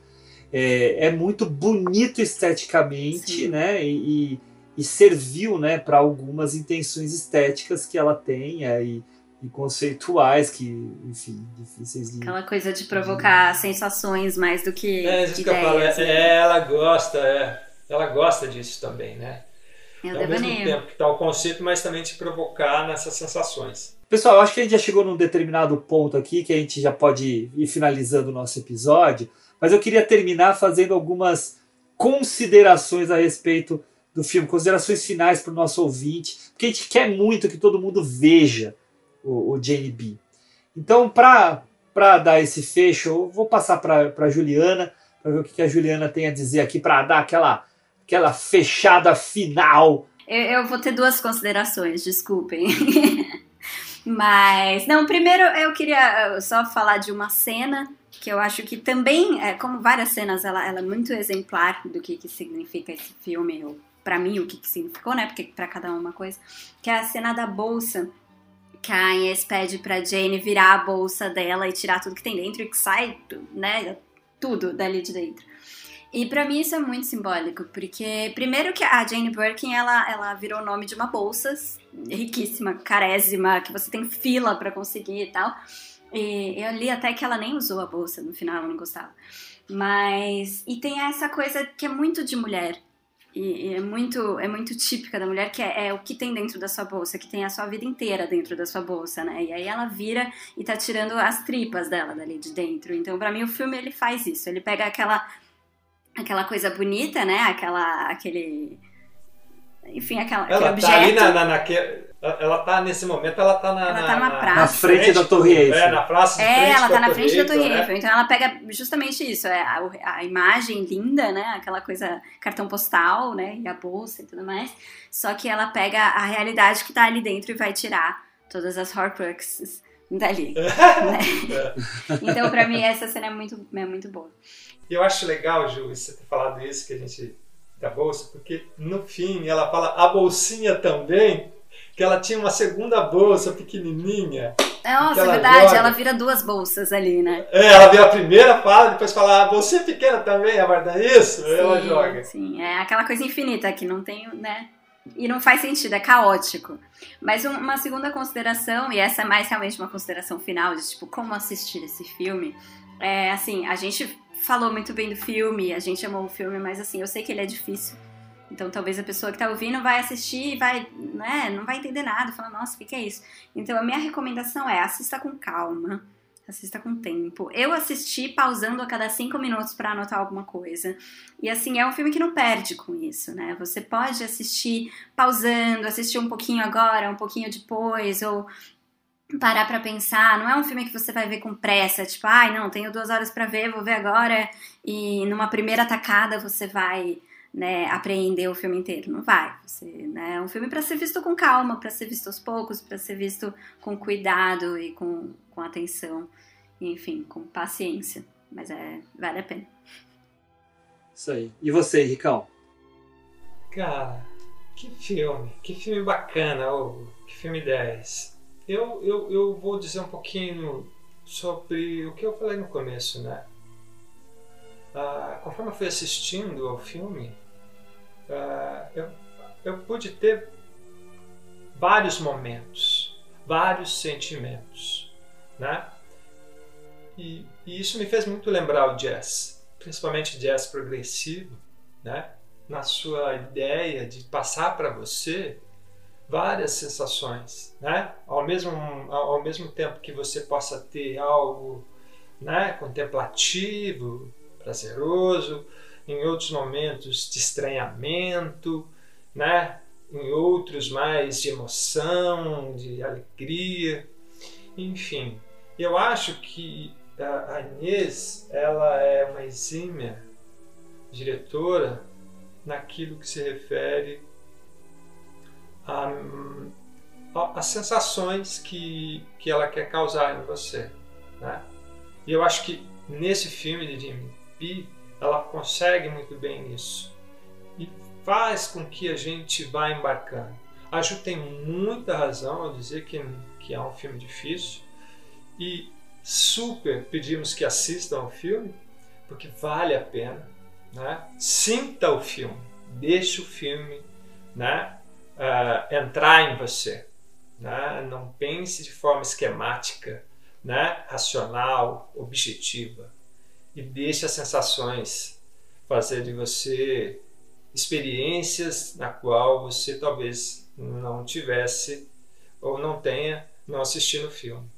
É, é muito bonito esteticamente, Sim. né? E, e- e serviu, né, para algumas intenções estéticas que ela tem é, e, conceituais que, enfim, difíceis de Aquela coisa de provocar sensações mais do que é isso que eu falo. ideias. É, né? ela gosta, é, ela gosta disso também, né? É o Ao mesmo devaneio. tempo que tá o conceito, mas também te provocar nessas sensações. Pessoal, eu acho que a gente já chegou num determinado ponto aqui que a gente já pode ir finalizando o nosso episódio, mas eu queria terminar fazendo algumas considerações a respeito do filme, considerações finais para o nosso ouvinte, porque a gente quer muito que todo mundo veja o, o Jane B. Então, para dar esse fecho, eu vou passar para a Juliana, para ver o que, que a Juliana tem a dizer aqui, para dar aquela, aquela fechada final. Eu, eu vou ter duas considerações, desculpem. Mas, não, primeiro eu queria só falar de uma cena que eu acho que também, é, como várias cenas, ela, ela é muito exemplar do que, que significa esse filme, ou pra mim o que, que significou, né? Porque pra cada um uma coisa. Que é a cena da bolsa. Que a Agnes pede pra Jane virar a bolsa dela e tirar tudo que tem dentro e que sai, né? Tudo dali de dentro. E pra mim isso é muito simbólico, porque primeiro que a Jane Birkin, ela, ela virou o nome de uma bolsa riquíssima, carésima, que você tem fila pra conseguir e tal. E eu li até que ela nem usou a bolsa no final, ela não gostava. Mas. E tem essa coisa que é muito de mulher. E, e é, muito, é muito típica da mulher, que é, é o que tem dentro da sua bolsa, que tem a sua vida inteira dentro da sua bolsa, né? E aí ela vira e tá tirando as tripas dela dali de dentro. Então, pra mim, o filme ele faz isso. Ele pega aquela aquela coisa bonita, né? Aquela, aquele, enfim, aquela, aquele Ela objeto. tá ali na, na, naque- ela tá nesse momento, ela tá na, Ela na- tá na- praça. Na frente da Torre Eiffel. É, na praça de É, ela tá na frente da Torre né? Eiffel. Então ela pega justamente isso, é a, a imagem linda, né? Aquela coisa, cartão postal, né? E a bolsa e tudo mais. Só que ela pega a realidade que tá ali dentro e vai tirar todas as Horcruxes dali. né? Então, pra mim, essa cena é muito, é muito boa. E eu acho legal, Ju, você ter falado isso, que a gente. da bolsa, porque no fim ela fala a bolsinha também, que ela tinha uma segunda bolsa pequenininha. Nossa, Que é ela verdade, joga. ela vira duas bolsas ali, né? É, ela vê a primeira, fala, depois fala, a bolsinha pequena também, a guarda isso? ela Sim, joga. Sim, é aquela coisa infinita que não tem, né? E não faz sentido, é caótico. Mas um- uma segunda consideração, e essa é mais realmente uma consideração final, de tipo, como assistir esse filme, é assim, a gente falou muito bem do filme, a gente amou o filme, mas assim, eu sei que ele é difícil. Então talvez a pessoa que tá ouvindo vai assistir e vai, né, não vai entender nada, fala, nossa, o que, que é isso? Então a minha recomendação é assista com calma, assista com tempo. Eu assisti pausando a cada cinco minutos para anotar alguma coisa. E assim, é um filme que não perde com isso, né? Você pode assistir pausando, assistir um pouquinho agora, um pouquinho depois, ou parar pra pensar. Não é um filme que você vai ver com pressa, tipo, ai, não, tenho duas horas pra ver, vou ver agora, e numa primeira tacada você vai. Né, apreender o filme inteiro, não vai. Você, né, é um filme para ser visto com calma, para ser visto aos poucos, para ser visto com cuidado e com, com atenção, enfim, com paciência. Mas é vale a pena. Isso aí. E você, Ricão? Cara, que filme, que filme bacana, ô, que filme 10. Eu, eu, eu vou dizer um pouquinho sobre o que eu falei no começo, né? Ah, conforme eu fui assistindo ao filme, uh, eu, eu pude ter vários momentos, vários sentimentos, né? E, e, isso me fez muito lembrar o jazz, principalmente jazz progressivo, né? Na sua ideia de passar para você várias sensações, né? Ao mesmo, ao mesmo tempo que você possa ter algo, né? Contemplativo, prazeroso, em outros momentos de estranhamento, né? Em outros mais de emoção, de alegria, enfim. Eu acho que a Inês, ela é uma exímia diretora naquilo que se refere as sensações que, que ela quer causar em você. Né? E eu acho que nesse filme de Jimmy P, ela consegue muito bem isso. E faz com que a gente vá embarcando. A Ju tem muita razão ao dizer que, que é um filme difícil. E super pedimos que assistam ao filme, porque vale a pena. Né? Sinta o filme, deixe o filme né? uh, entrar em você. Né? Não pense de forma esquemática, né? racional, objetiva. E deixe as sensações fazer de você experiências na qual você talvez não tivesse ou não tenha não assistindo o filme.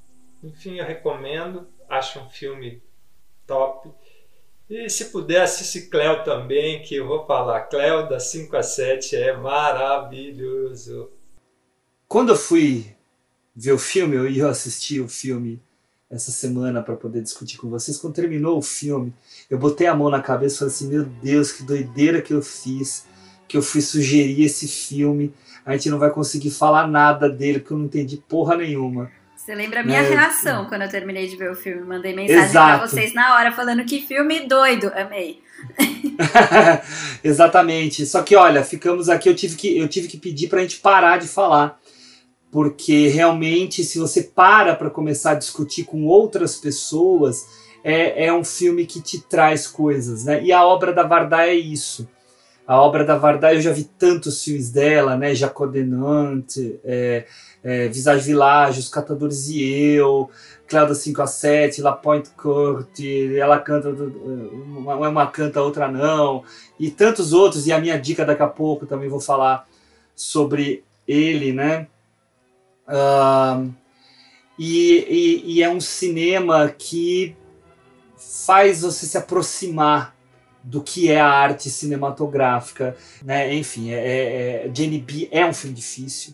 Enfim, eu recomendo, acho um filme top e se puder, assiste Cléo também, que eu vou falar. Cléo da 5 a 7 é maravilhoso. Quando eu fui ver o filme, eu ia assistir o filme essa semana para poder discutir com vocês. Quando terminou o filme, eu botei a mão na cabeça e falei assim: Meu Deus, que doideira que eu fiz, que eu fui sugerir esse filme. A gente não vai conseguir falar nada dele, porque eu não entendi porra nenhuma. Você lembra a minha é, reação quando eu terminei de ver o filme? Mandei mensagem pra vocês na hora falando que filme doido. Amei. Exatamente. Só que olha, ficamos aqui, eu tive que, eu tive que pedir pra gente parar de falar. Porque realmente, se você para para começar a discutir com outras pessoas, é, é um filme que te traz coisas, né? E a obra da Varda é isso. A obra da Varda, eu já vi tantos filmes dela, né? Jacodenante, é, é, Visage Village, Os Catadores e Eu, Cléudia 5 a 7, La Pointe Courte, ela canta, uma, uma canta, outra não, e tantos outros, e a minha dica daqui a pouco também vou falar sobre ele, né? Uh, e, e, e é um cinema que faz você se aproximar do que é a arte cinematográfica, né? Enfim, é, é, é, Jane B é um filme difícil,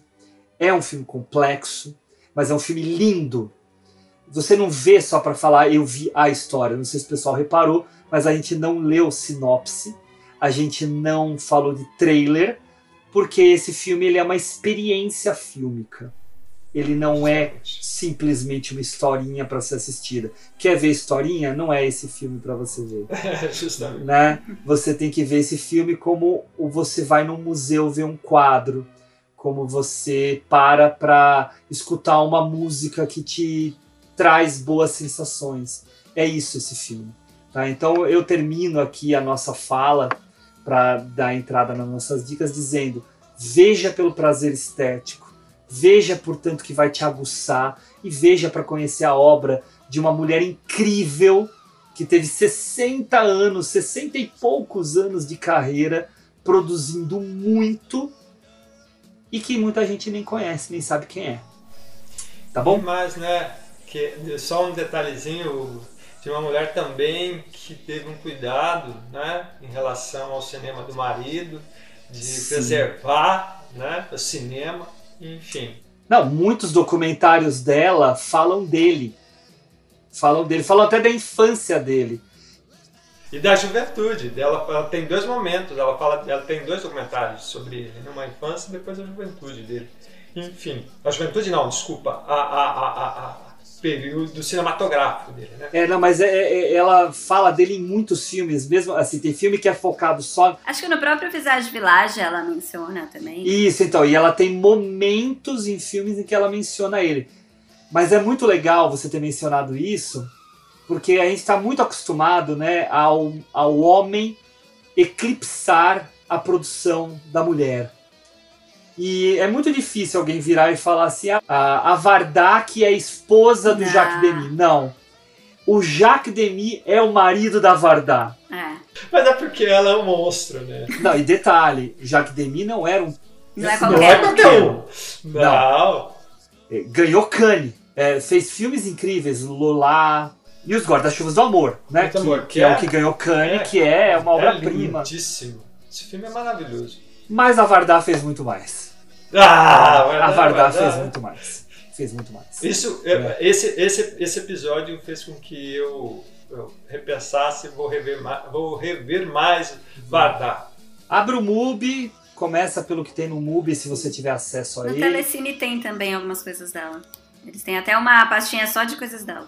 é um filme complexo, mas é um filme lindo. Você não vê só para falar, eu vi a história. Não sei se o pessoal reparou, mas a gente não leu sinopse, a gente não falou de trailer, porque esse filme ele é uma experiência fílmica. Ele não é simplesmente uma historinha para ser assistida. Quer ver historinha? Não é esse filme para você ver. Justamente. Né? Você tem que ver esse filme como você vai num museu ver um quadro como você para para escutar uma música que te traz boas sensações. É isso esse filme. Tá? Então eu termino aqui a nossa fala para dar entrada nas nossas dicas dizendo: veja pelo prazer estético, veja portanto que vai te aguçar e veja para conhecer a obra de uma mulher incrível que teve 60 anos, 60 e poucos anos de carreira produzindo muito e que muita gente nem conhece, nem sabe quem é. Tá bom? Mas, né, que, só um detalhezinho de uma mulher também que teve um cuidado, né, em relação ao cinema do marido, de Sim. preservar, né, o cinema, enfim. Não, muitos documentários dela falam dele. Falam dele, falam até da infância dele. E da juventude. Ela, ela tem dois momentos, ela fala, ela tem dois documentários sobre ele, uma infância e depois a juventude dele. Enfim, a juventude não, desculpa, a, a, a, a período cinematográfico dele, né? É, não, mas é, é, ela fala dele em muitos filmes, mesmo assim, tem filme que é focado só. Acho que no próprio Visage Village ela menciona também. Isso, então, e ela tem momentos em filmes em que ela menciona ele. Mas é muito legal você ter mencionado isso, porque a gente está muito acostumado né, ao, ao homem eclipsar a produção da mulher. E é muito difícil alguém virar e falar assim: ah, a, a Vardak é esposa do Não. Jacques Demy. Não. O Jacques Demy é o marido da Varda. É. Mas é porque ela é um monstro, né? Não, e detalhe: Jacques Demy não era um. Não é Não Não é qualquer. qualquer um. Não. eh, Ganhou Cannes. eh, fez filmes incríveis, Lola. E os Guarda-Chuvas do Amor, né? Que, Amor, que é, é- o que ganhou Cannes, é- que é uma É obra-prima. lindíssimo. Esse filme é maravilhoso. Mas a Varda fez muito mais. Ah, a Varda Varda. fez muito mais. Fez muito mais. Isso, É. esse, esse, esse episódio fez com que eu, eu repensasse, vou rever mais, vou rever mais Varda. Abre o MUBI, começa pelo que tem no MUBI, se você tiver acesso a No ele. Telecine tem também algumas coisas dela. Eles têm até uma pastinha só de coisas dela.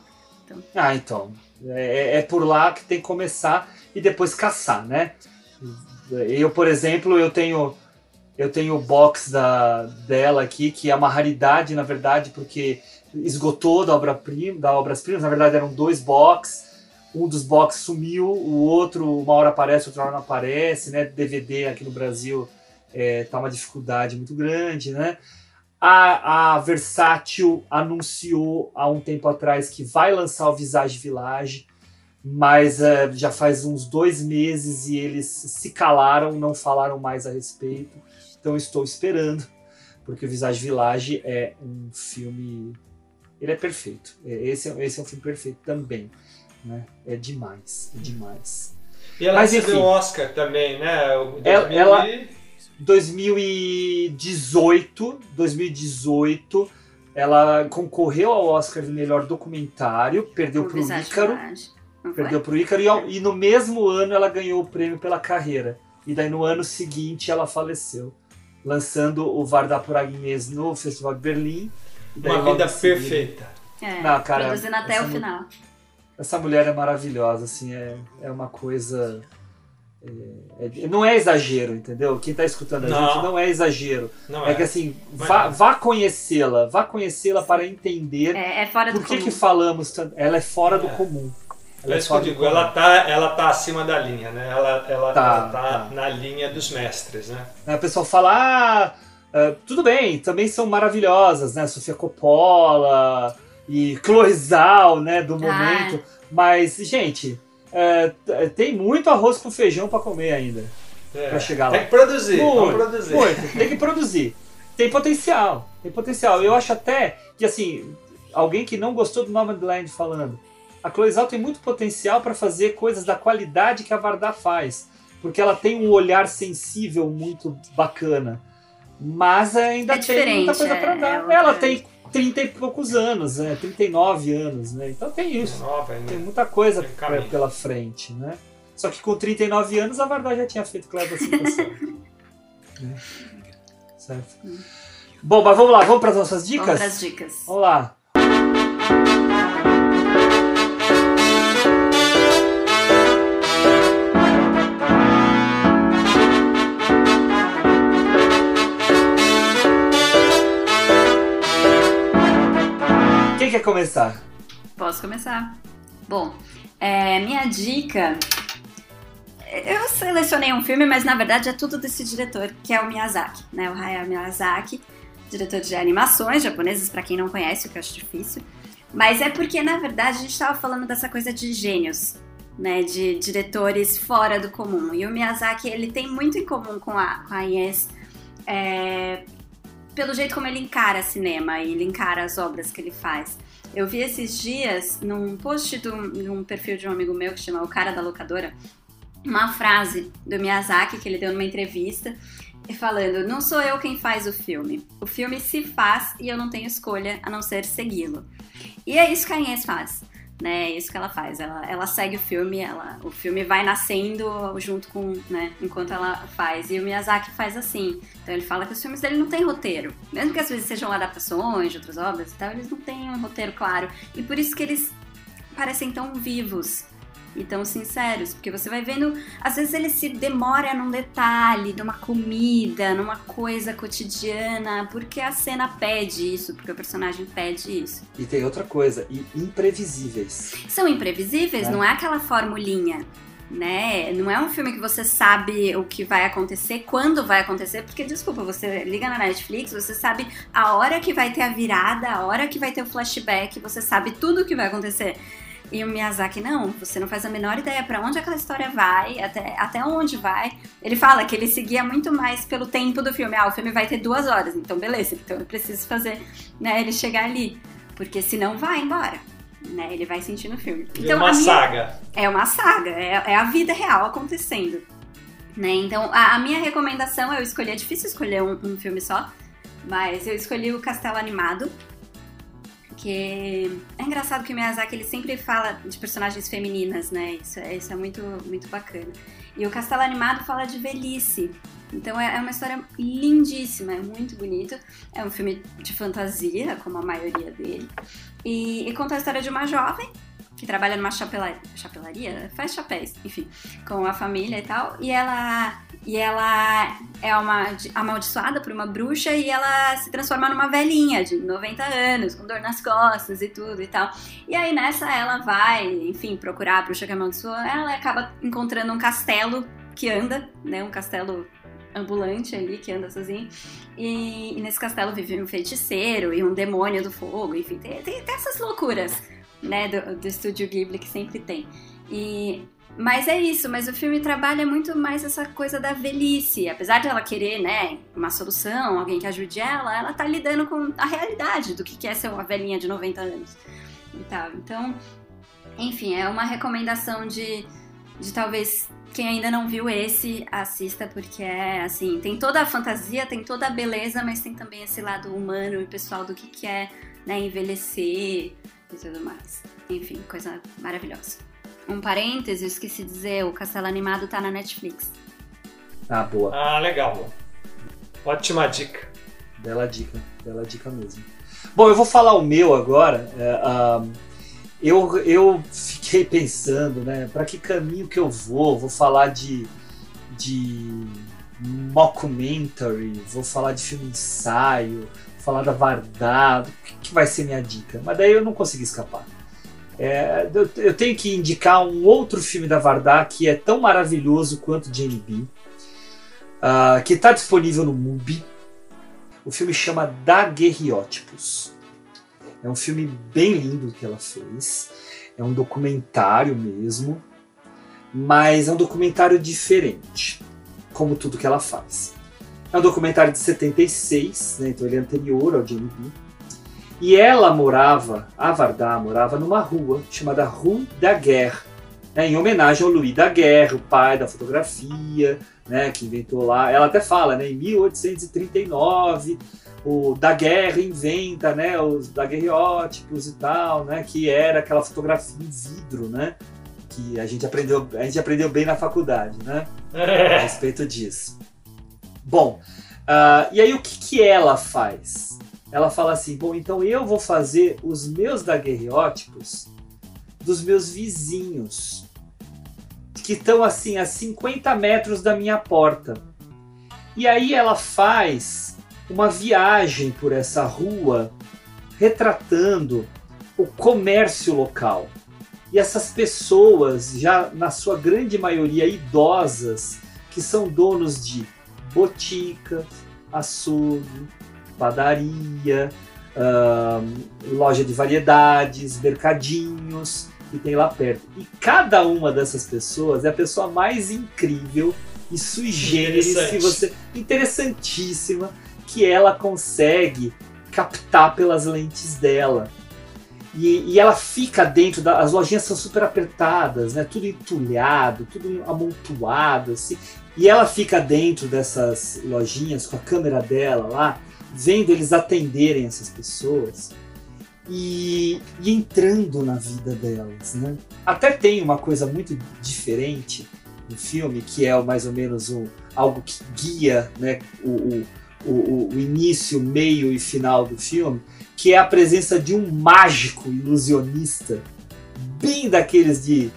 Ah, então. É, é por lá que tem que começar e depois caçar, né? Eu, por exemplo, eu tenho eu tenho o box da, dela aqui, que é uma raridade, na verdade, porque esgotou da obra-prima, da obras-primas. Na verdade, eram dois box. Um dos box sumiu, o outro uma hora aparece, outra hora não aparece, né? DVD aqui no Brasil é, tá uma dificuldade muito grande, né? A, a Versátil anunciou há um tempo atrás que vai lançar o Visage Village, mas eh, já faz uns dois meses e eles se calaram, não falaram mais a respeito. Então estou esperando, porque o Visage Village é um filme. Ele é perfeito. É, Esse é, esse é um filme perfeito também. Né? É demais, é demais. E ela Mas, recebeu o Oscar também, né? O Ela- 2000 ela- e- 2018, 2018, ela concorreu ao Oscar de melhor documentário, perdeu para o Ícaro, perdeu para o Ícaro e, e no mesmo ano ela ganhou o prêmio pela carreira. E daí no ano seguinte ela faleceu, lançando o Varda por Agnes no Festival de Berlim. Uma vida perfeita. É, Não, cara, produzindo até essa o final. Essa mulher é maravilhosa, assim, é, é uma coisa. é- é- não é exagero, entendeu? Quem tá escutando a Não. gente não é exagero. Não É é? que assim, vá, vá conhecê-la, vá conhecê-la para entender É, é fora do por que, comum. que falamos tanto. Ela é fora do É. comum. É isso que eu digo, ela tá, ela tá acima da linha, né? Ela, ela, Tá, ela tá, tá. na linha dos mestres, né? Aí O pessoal fala, ah, ah, tudo bem, também são maravilhosas, né? Sofia Coppola e Chloe Zhao, né? Do Ah. momento. Mas, gente, é, t- tem muito arroz com feijão para comer ainda. É. Pra chegar lá. Tem que produzir, vamos Muito, produzir. muito. Tem que produzir. Tem potencial. Tem potencial. Eu acho até que, assim, alguém que não gostou do Nomadland falando, a Chloe Zhao tem muito potencial para fazer coisas da qualidade que a Varda faz. Porque ela tem um olhar sensível muito bacana. Mas ainda É tem muita coisa é, para é dar. outra- Ela tem 30 e poucos anos, né? 39 anos, né? Então tem isso. Nova. Tem muita coisa Tem pela frente, né? Só que com 39 anos a Varda já tinha feito Cleber Citação. né? Certo? Bom, mas vamos lá, vamos para as nossas dicas? Vamos pras dicas. Vamos lá. Quer começar? Posso começar? Bom, é, minha dica. Eu selecionei um filme, mas na verdade é tudo desse diretor, que é o Miyazaki, né? O Hayao Miyazaki, diretor de animações japonesas, pra quem não conhece, o que eu acho difícil. Mas é porque, na verdade, a gente tava falando dessa coisa de gênios, né? De diretores fora do comum. E o Miyazaki, ele tem muito em comum com a, com a Yes, é, pelo jeito como ele encara cinema e ele encara as obras que ele faz. Eu vi esses dias, num post de um, perfil de um amigo meu que chama O Cara da Locadora, uma frase do Miyazaki que ele deu numa entrevista, falando: Não sou eu quem faz o filme. O filme se faz e eu não tenho escolha a não ser segui-lo. E é isso que a Inês faz. Né, é isso que ela faz. Ela, ela segue o filme, ela, o filme vai nascendo junto com, né, enquanto ela faz. E o Miyazaki faz assim. Então ele fala que os filmes dele não têm roteiro. Mesmo que às vezes sejam adaptações de outras obras e tal, eles não têm um roteiro claro. E por isso que eles parecem tão vivos e tão sinceros. Porque você vai vendo, às vezes ele se demora num detalhe, numa comida, numa coisa cotidiana, porque a cena pede isso, porque o personagem pede isso. E tem outra coisa, e imprevisíveis. São imprevisíveis, É. não é aquela formulinha. né? Não é um filme que você sabe o que vai acontecer, quando vai acontecer, porque desculpa, você liga na Netflix, você sabe a hora que vai ter a virada, a hora que vai ter o flashback, você sabe tudo o que vai acontecer. E o Miyazaki, não, você não faz a menor ideia para onde aquela história vai, até, até onde vai. Ele fala que ele seguia muito mais pelo tempo do filme. Ah, o filme vai ter duas horas, então beleza, então eu preciso fazer né, ele chegar ali. Porque senão vai embora. Né, ele vai sentir no filme. Então, é uma minha, saga. É uma saga, é, é, a vida real acontecendo. Né? Então, a, a, minha recomendação, eu escolhi, é difícil escolher um, um filme só, mas eu escolhi o Castelo Animado, porque é engraçado que o Miyazaki ele sempre fala de personagens femininas, né? Isso, é, isso é muito, muito bacana. E o Castelo Animado fala de velhice. Então é, é uma história lindíssima, é muito bonito. É um filme de fantasia, como a maioria dele. E, e conta a história de uma jovem que trabalha numa chapelaria, chapelaria, faz chapéus, enfim, com a família e tal. E ela e ela é uma amaldiçoada por uma bruxa e ela se transforma numa velhinha de 90 anos, com dor nas costas e tudo e tal. E aí nessa ela vai, enfim, procurar a bruxa que amaldiçoou, ela acaba encontrando um castelo que anda, né, um castelo ambulante ali que anda sozinho. E, e, nesse castelo vive um feiticeiro e um demônio do fogo, enfim, tem, tem, tem essas loucuras, né, do, do estúdio Ghibli que sempre tem. E mas é isso, mas o filme trabalha muito mais essa coisa da velhice. Apesar de ela querer, né, uma solução, alguém que ajude ela, ela tá lidando com a realidade do que é ser uma velhinha de 90 anos e tal. Então, enfim, é uma recomendação de, de talvez quem ainda não viu esse, assista, porque é assim, tem toda a fantasia, tem toda a beleza, mas tem também esse lado humano e pessoal do que, que é né, envelhecer e tudo mais. Enfim, coisa maravilhosa. Um parêntese, eu esqueci de dizer, o Castelo Animado tá na Netflix. Ah, boa. Ah, legal. Ótima dica. Bela dica, bela dica mesmo. Bom, eu vou falar o meu agora. É, eu, eu fiquei pensando, né, para que caminho que eu vou? Vou falar de, de mockumentary, vou falar de filme ensaio, vou falar da Vardado, o que, que vai ser minha dica? Mas daí eu não consegui escapar. É, eu tenho que indicar um outro filme da Vardar que é tão maravilhoso quanto Jane B, uh, que está disponível no MUBI. O filme chama Daguerreótipos. É um filme bem lindo que ela fez. É um documentário mesmo, mas é um documentário diferente, como tudo que ela faz. É um documentário de 76, né, então ele é anterior ao Jane B e ela morava, a Vardá morava numa rua chamada Rue Daguerre, né, em homenagem ao Louis Daguerre, o pai da fotografia, né, que inventou lá. Ela até fala, né, em 1839, o Daguerre inventa, né, os daguerreótipos e tal, né, que era aquela fotografia em vidro, né, que a gente aprendeu, a gente aprendeu bem na faculdade, né, a respeito disso. Bom, uh, e aí o que, que ela faz? Ela fala assim: bom, então eu vou fazer os meus daguerreótipos dos meus vizinhos, que estão assim a 50 metros da minha porta. E aí ela faz uma viagem por essa rua retratando o comércio local. E essas pessoas, já na sua grande maioria idosas, que são donos de boticas, açougue, padaria, uh, loja de variedades, mercadinhos que tem lá perto. E cada uma dessas pessoas é a pessoa mais incrível e sui generis que você interessantíssima que ela consegue captar pelas lentes dela. E, e, ela fica dentro das as lojinhas são super apertadas, né? Tudo entulhado, tudo amontoado, assim. E ela fica dentro dessas lojinhas com a câmera dela lá vendo eles atenderem essas pessoas e, e, entrando na vida delas, né? Até tem uma coisa muito diferente no filme, que é mais ou menos um, algo que guia né, o, o, o, início, meio e final do filme, que é a presença de um mágico ilusionista, bem daqueles de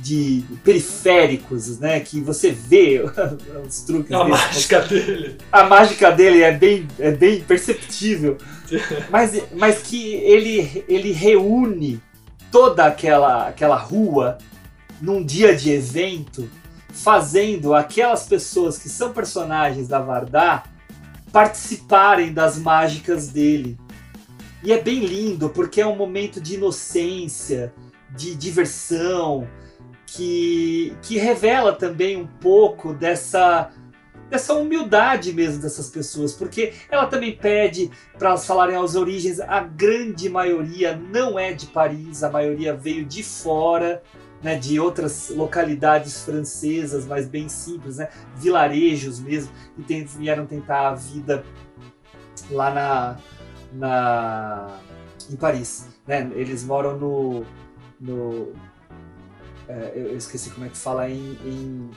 de periféricos, né? Que você vê os truques A dele. mágica dele. A mágica dele é bem, é bem perceptível. mas, mas que ele, ele reúne toda aquela, aquela rua num dia de evento, fazendo aquelas pessoas que são personagens da Vardar participarem das mágicas dele. E é bem lindo, porque é um momento de inocência, de diversão, que, que revela também um pouco dessa dessa humildade mesmo dessas pessoas, porque ela também pede para elas falarem as origens. A grande maioria não é de Paris, a maioria veio de fora, né, de outras localidades francesas, mas bem simples, né, vilarejos mesmo, e vieram tentar a vida lá na, na em Paris. Né? Eles moram no, no é, eu esqueci como é que fala em, em,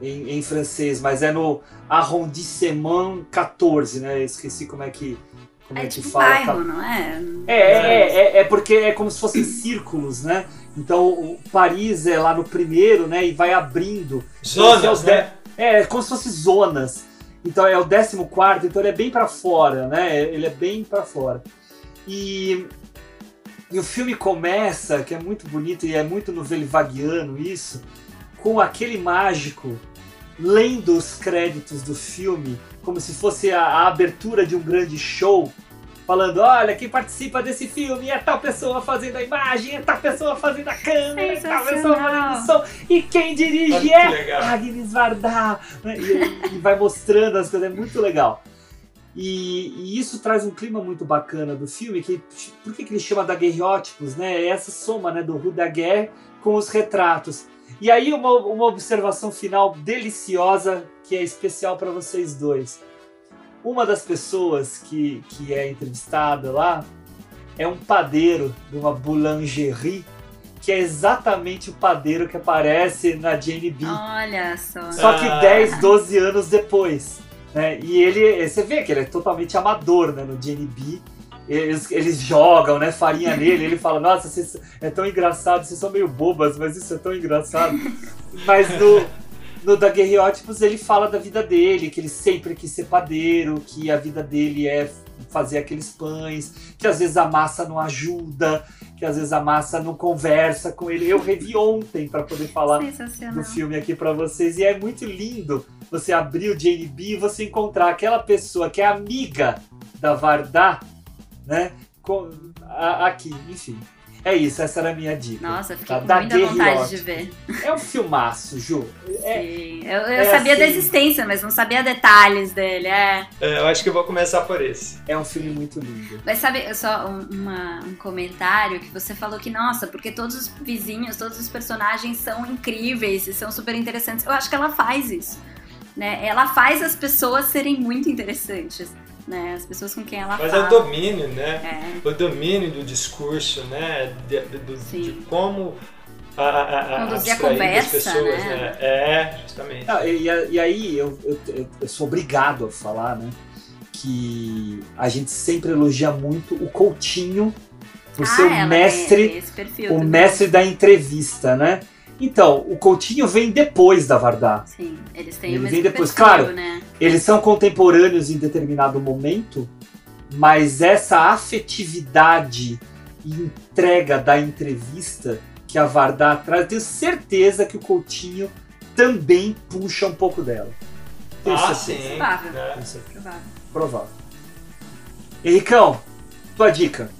em, em, francês, mas é no arrondissement 14, né? Eu esqueci como é que como é, é tipo que fala. bairro, não é? É, é, é, é, porque é como se fossem círculos, né? Então o Paris é lá no primeiro, né? E vai abrindo. Zonas, então, né? É, como se fossem zonas. Então é o 14, então ele é bem para fora, né? Ele é bem para fora. E e o filme começa, que é muito bonito e é muito novelvaguiano isso, com aquele mágico lendo os créditos do filme como se fosse a, a, abertura de um grande show, falando: olha, quem participa desse filme é tal pessoa fazendo a imagem, é tal pessoa fazendo a câmera, é tal pessoa fazendo o som, e quem dirige é Agnes Varda. E, e vai mostrando as coisas, é muito legal. E, e, isso traz um clima muito bacana do filme, que por que, que ele chama daguerreótipos, né? É essa soma né, do Rue Daguerre com os retratos. E aí uma, uma observação final deliciosa que é especial para vocês dois. Uma das pessoas que, que é entrevistada lá é um padeiro de uma boulangerie que é exatamente o padeiro que aparece na Jane B. Olha só. Só que ah. 10, 12 anos depois. Né? E ele, você vê que ele é totalmente amador né, no GNB. Eles, eles jogam né, farinha nele, ele fala, nossa, vocês, é tão engraçado, vocês são meio bobas, mas isso é tão engraçado. mas no, no Daguerreótipos ele fala da vida dele, que ele sempre quis ser padeiro, que a vida dele é fazer aqueles pães, que às vezes a massa não ajuda, que às vezes a massa não conversa com ele. Eu revi ontem para poder falar do filme aqui para vocês e é muito lindo você abrir o JNB e você encontrar aquela pessoa que é amiga da Vardá, né? Com, a, aqui, enfim. É isso, essa era a minha dica. Nossa, fiquei tá? com muita vontade de ver. É um filmaço, Ju. É, Sim, eu, eu é sabia assim... da existência, mas não sabia detalhes dele, é. é. Eu acho que eu vou começar por esse. É um filme muito lindo. Mas sabe, só um, uma, um comentário que você falou que, nossa, porque todos os vizinhos, todos os personagens são incríveis e são super interessantes. Eu acho que ela faz isso. Né? Ela faz as pessoas serem muito interessantes né? As pessoas com quem ela Mas fala. Mas é o domínio, né? É. O domínio do discurso, né? De, de, de como a, a, a Conduzir a conversa, pessoas, né? né? É, justamente. Ah, e, e, aí eu, eu, eu, sou obrigado a falar, né? Que a gente sempre elogia muito o Coutinho por ah, ser o mestre, o mestre da entrevista, né? Então, o Coutinho vem depois da Vardá. Sim, eles têm ele o vem depois. Perfil, claro, né? eles são contemporâneos em determinado momento, mas essa afetividade e entrega da entrevista que a Vardá traz, tenho certeza que o Coutinho também puxa um pouco dela. Tenho ah, certeza. sim. Provável. É. Provável. Provável. Henricão, tua dica.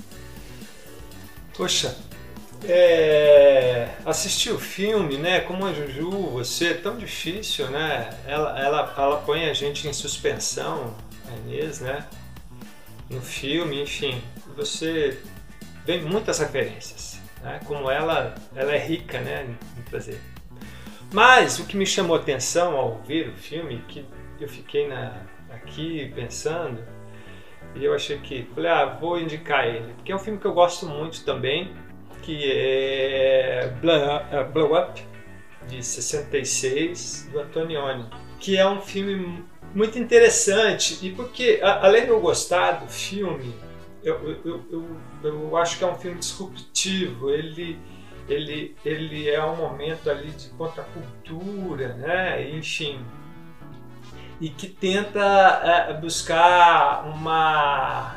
Poxa, é, assistir o filme, né? Como a Juju, você, é tão difícil, né? Ela, ela, ela põe a gente em suspensão, a Inês, né? No filme, enfim, você vê muitas referências, né? Como ela, ela é rica, né? Em trazer. Mas o que me chamou atenção ao ver o filme, que eu fiquei na, aqui pensando, e eu achei que, falei, ah, vou indicar ele, porque é um filme que eu gosto muito também que é Blow Up, de 66, do Antonioni, que é um filme muito interessante e porque, além de eu gostar do filme, eu, eu, eu, eu acho que é um filme disruptivo, ele, ele, ele é um momento ali de contracultura, né? enfim, e que tenta é, buscar uma,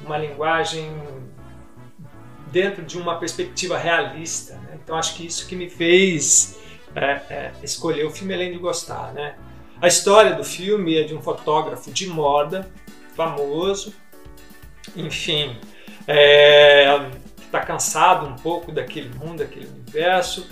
uma linguagem dentro de uma perspectiva realista, né? Então acho que isso que me fez é, é, escolher o filme além de gostar, né? A história do filme é de um fotógrafo de moda famoso, enfim, é, está cansado um pouco daquele mundo, daquele universo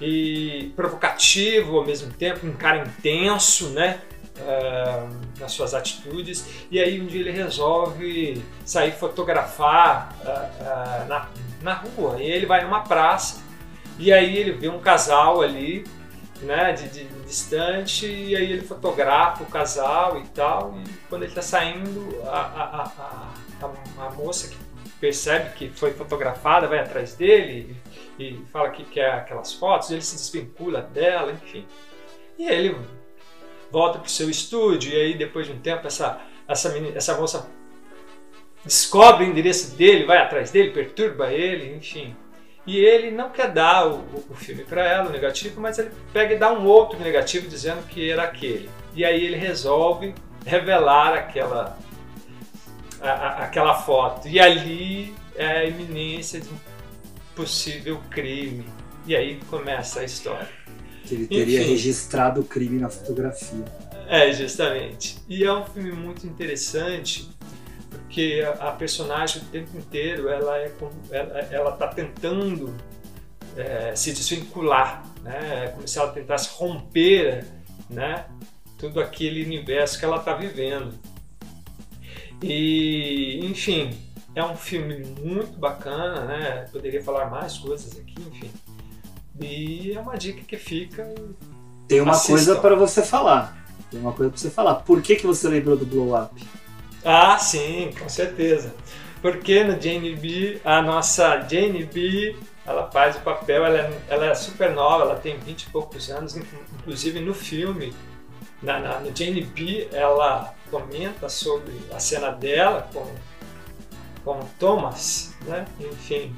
e provocativo ao mesmo tempo, um cara intenso, né? Uh, nas suas atitudes. E aí um dia ele resolve sair fotografar uh, uh, na, na rua. E ele vai numa praça e aí ele vê um casal ali né, de, de, distante e aí ele fotografa o casal e tal. E quando ele está saindo a, a, a, a, moça que percebe que foi fotografada vai atrás dele e fala que quer aquelas fotos, ele se desvincula dela, enfim. E ele volta para o seu estúdio, e aí depois de um tempo essa, essa, menina, essa moça descobre o endereço dele, vai atrás dele, perturba ele, enfim. E ele não quer dar o, o filme para ela, o negativo, mas ele pega e dá um outro negativo dizendo que era aquele. E aí ele resolve revelar aquela, a, a, aquela foto. E ali é a iminência de um possível crime. E aí começa a história. Que ele teria Enfim, registrado o crime na fotografia. É, justamente. E é um filme muito interessante porque a, personagem o tempo inteiro ela é ela, ela tá tentando é, se desvincular, né? É como se ela tentasse romper, né? Tudo aquele universo que ela está vivendo. E, enfim, é um filme muito bacana, né? Poderia falar mais coisas aqui, enfim. E é uma dica que fica. Tem uma assistam. coisa para você falar. Tem uma coisa para você falar. Por que, que você lembrou do Blow Up? Ah, sim, com certeza. Porque no Jane B, a nossa Jane B, ela faz o papel, ela é, ela é super nova, ela tem 20 e poucos anos, inclusive no filme, na, na, no Jane B, ela comenta sobre a cena dela com com Thomas, né? Enfim.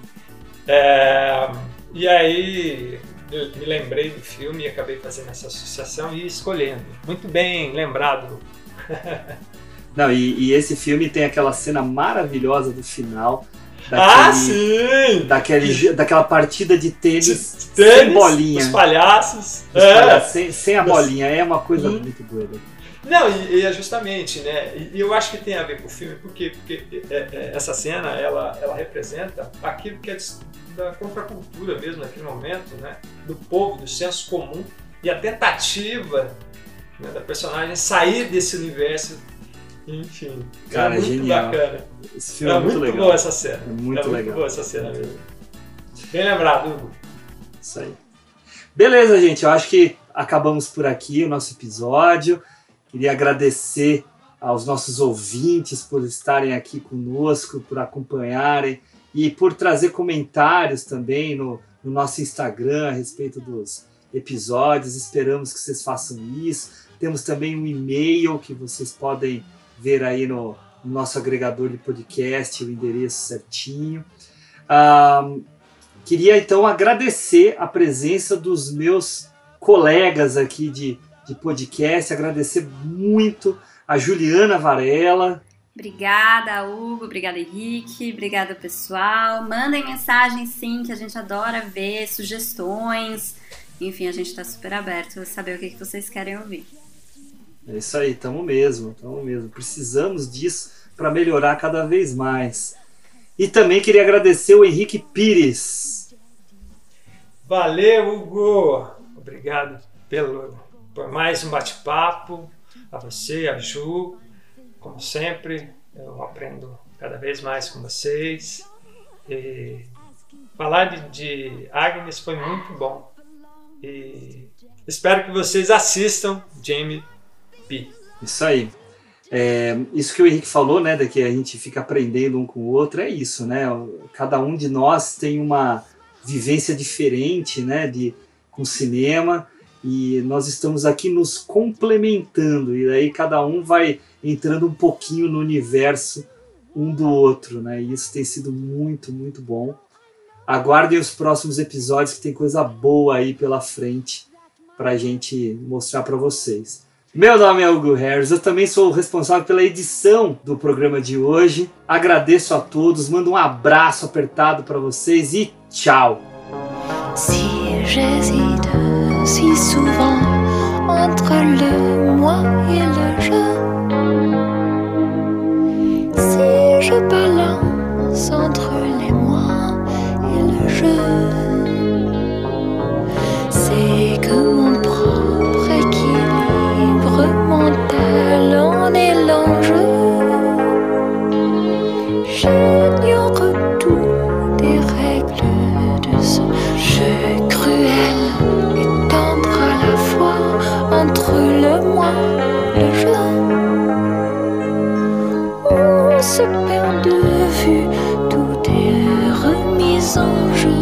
É, e aí eu me lembrei do filme e acabei fazendo essa associação e escolhendo. Muito bem lembrado. Não, e, e, esse filme tem aquela cena maravilhosa do final. Daquele, ah, sim! Daquele, daquela partida de tênis, de tênis sem bolinha. Os palhaços. Os é. palhaços sem, sem, a bolinha. É uma coisa hum. muito doida. Não, e, e, é justamente, né? E, eu acho que tem a ver com o filme, porque, porque é, é, essa cena ela, ela representa aquilo que é da contracultura mesmo naquele momento, né? Do povo, do senso comum e a tentativa né, da personagem sair desse universo. Enfim, Cara, é muito genial. bacana. Esse filme é, é muito, muito legal. boa essa cena. É muito é legal. Muito boa essa cena mesmo. Bem lembrado, Hugo. Isso aí. Beleza, gente. Eu acho que acabamos por aqui o nosso episódio. Queria agradecer aos nossos ouvintes por estarem aqui conosco, por acompanharem e por trazer comentários também no, no nosso Instagram a respeito dos episódios. Esperamos que vocês façam isso. Temos também um e-mail que vocês podem ver aí no, no nosso agregador de podcast, o endereço certinho. Queria então agradecer a presença dos meus colegas aqui de de podcast. Agradecer muito a Juliana Varela. Obrigada, Hugo. Obrigada, Henrique. Obrigada, pessoal. Mandem mensagens, sim, que a gente adora ver, sugestões. Enfim, a gente está super aberto a saber o que, que vocês querem ouvir. É isso aí, tamo mesmo, tamo mesmo. Precisamos disso para melhorar cada vez mais. E também queria agradecer o Henrique Pires. Valeu, Hugo. Obrigado pelo por mais um bate-papo, a você, a Ju. Como sempre, eu aprendo cada vez mais com vocês. E falar de, de Agnes foi muito bom. E espero que vocês assistam Jamie P. Isso aí. É, isso que o Henrique falou, né, de que a gente fica aprendendo um com o outro, é isso, né? Cada um de nós tem uma vivência diferente, né, de com cinema e nós estamos aqui nos complementando e aí cada um vai entrando um pouquinho no universo um do outro, né? E isso tem sido muito, muito bom. Aguardem os próximos episódios que tem coisa boa aí pela frente para a gente mostrar para vocês. Meu nome é Hugo Harris, eu também sou o responsável pela edição do programa de hoje. Agradeço a todos, mando um abraço apertado para vocês e tchau! Si je. Balance entre les moi et le je. C'est que mon propre équilibre mental en est l'enjeu. J'ignore tout des règles de ce jeu cruel et tendre à la fois entre le moi et le je. On perd de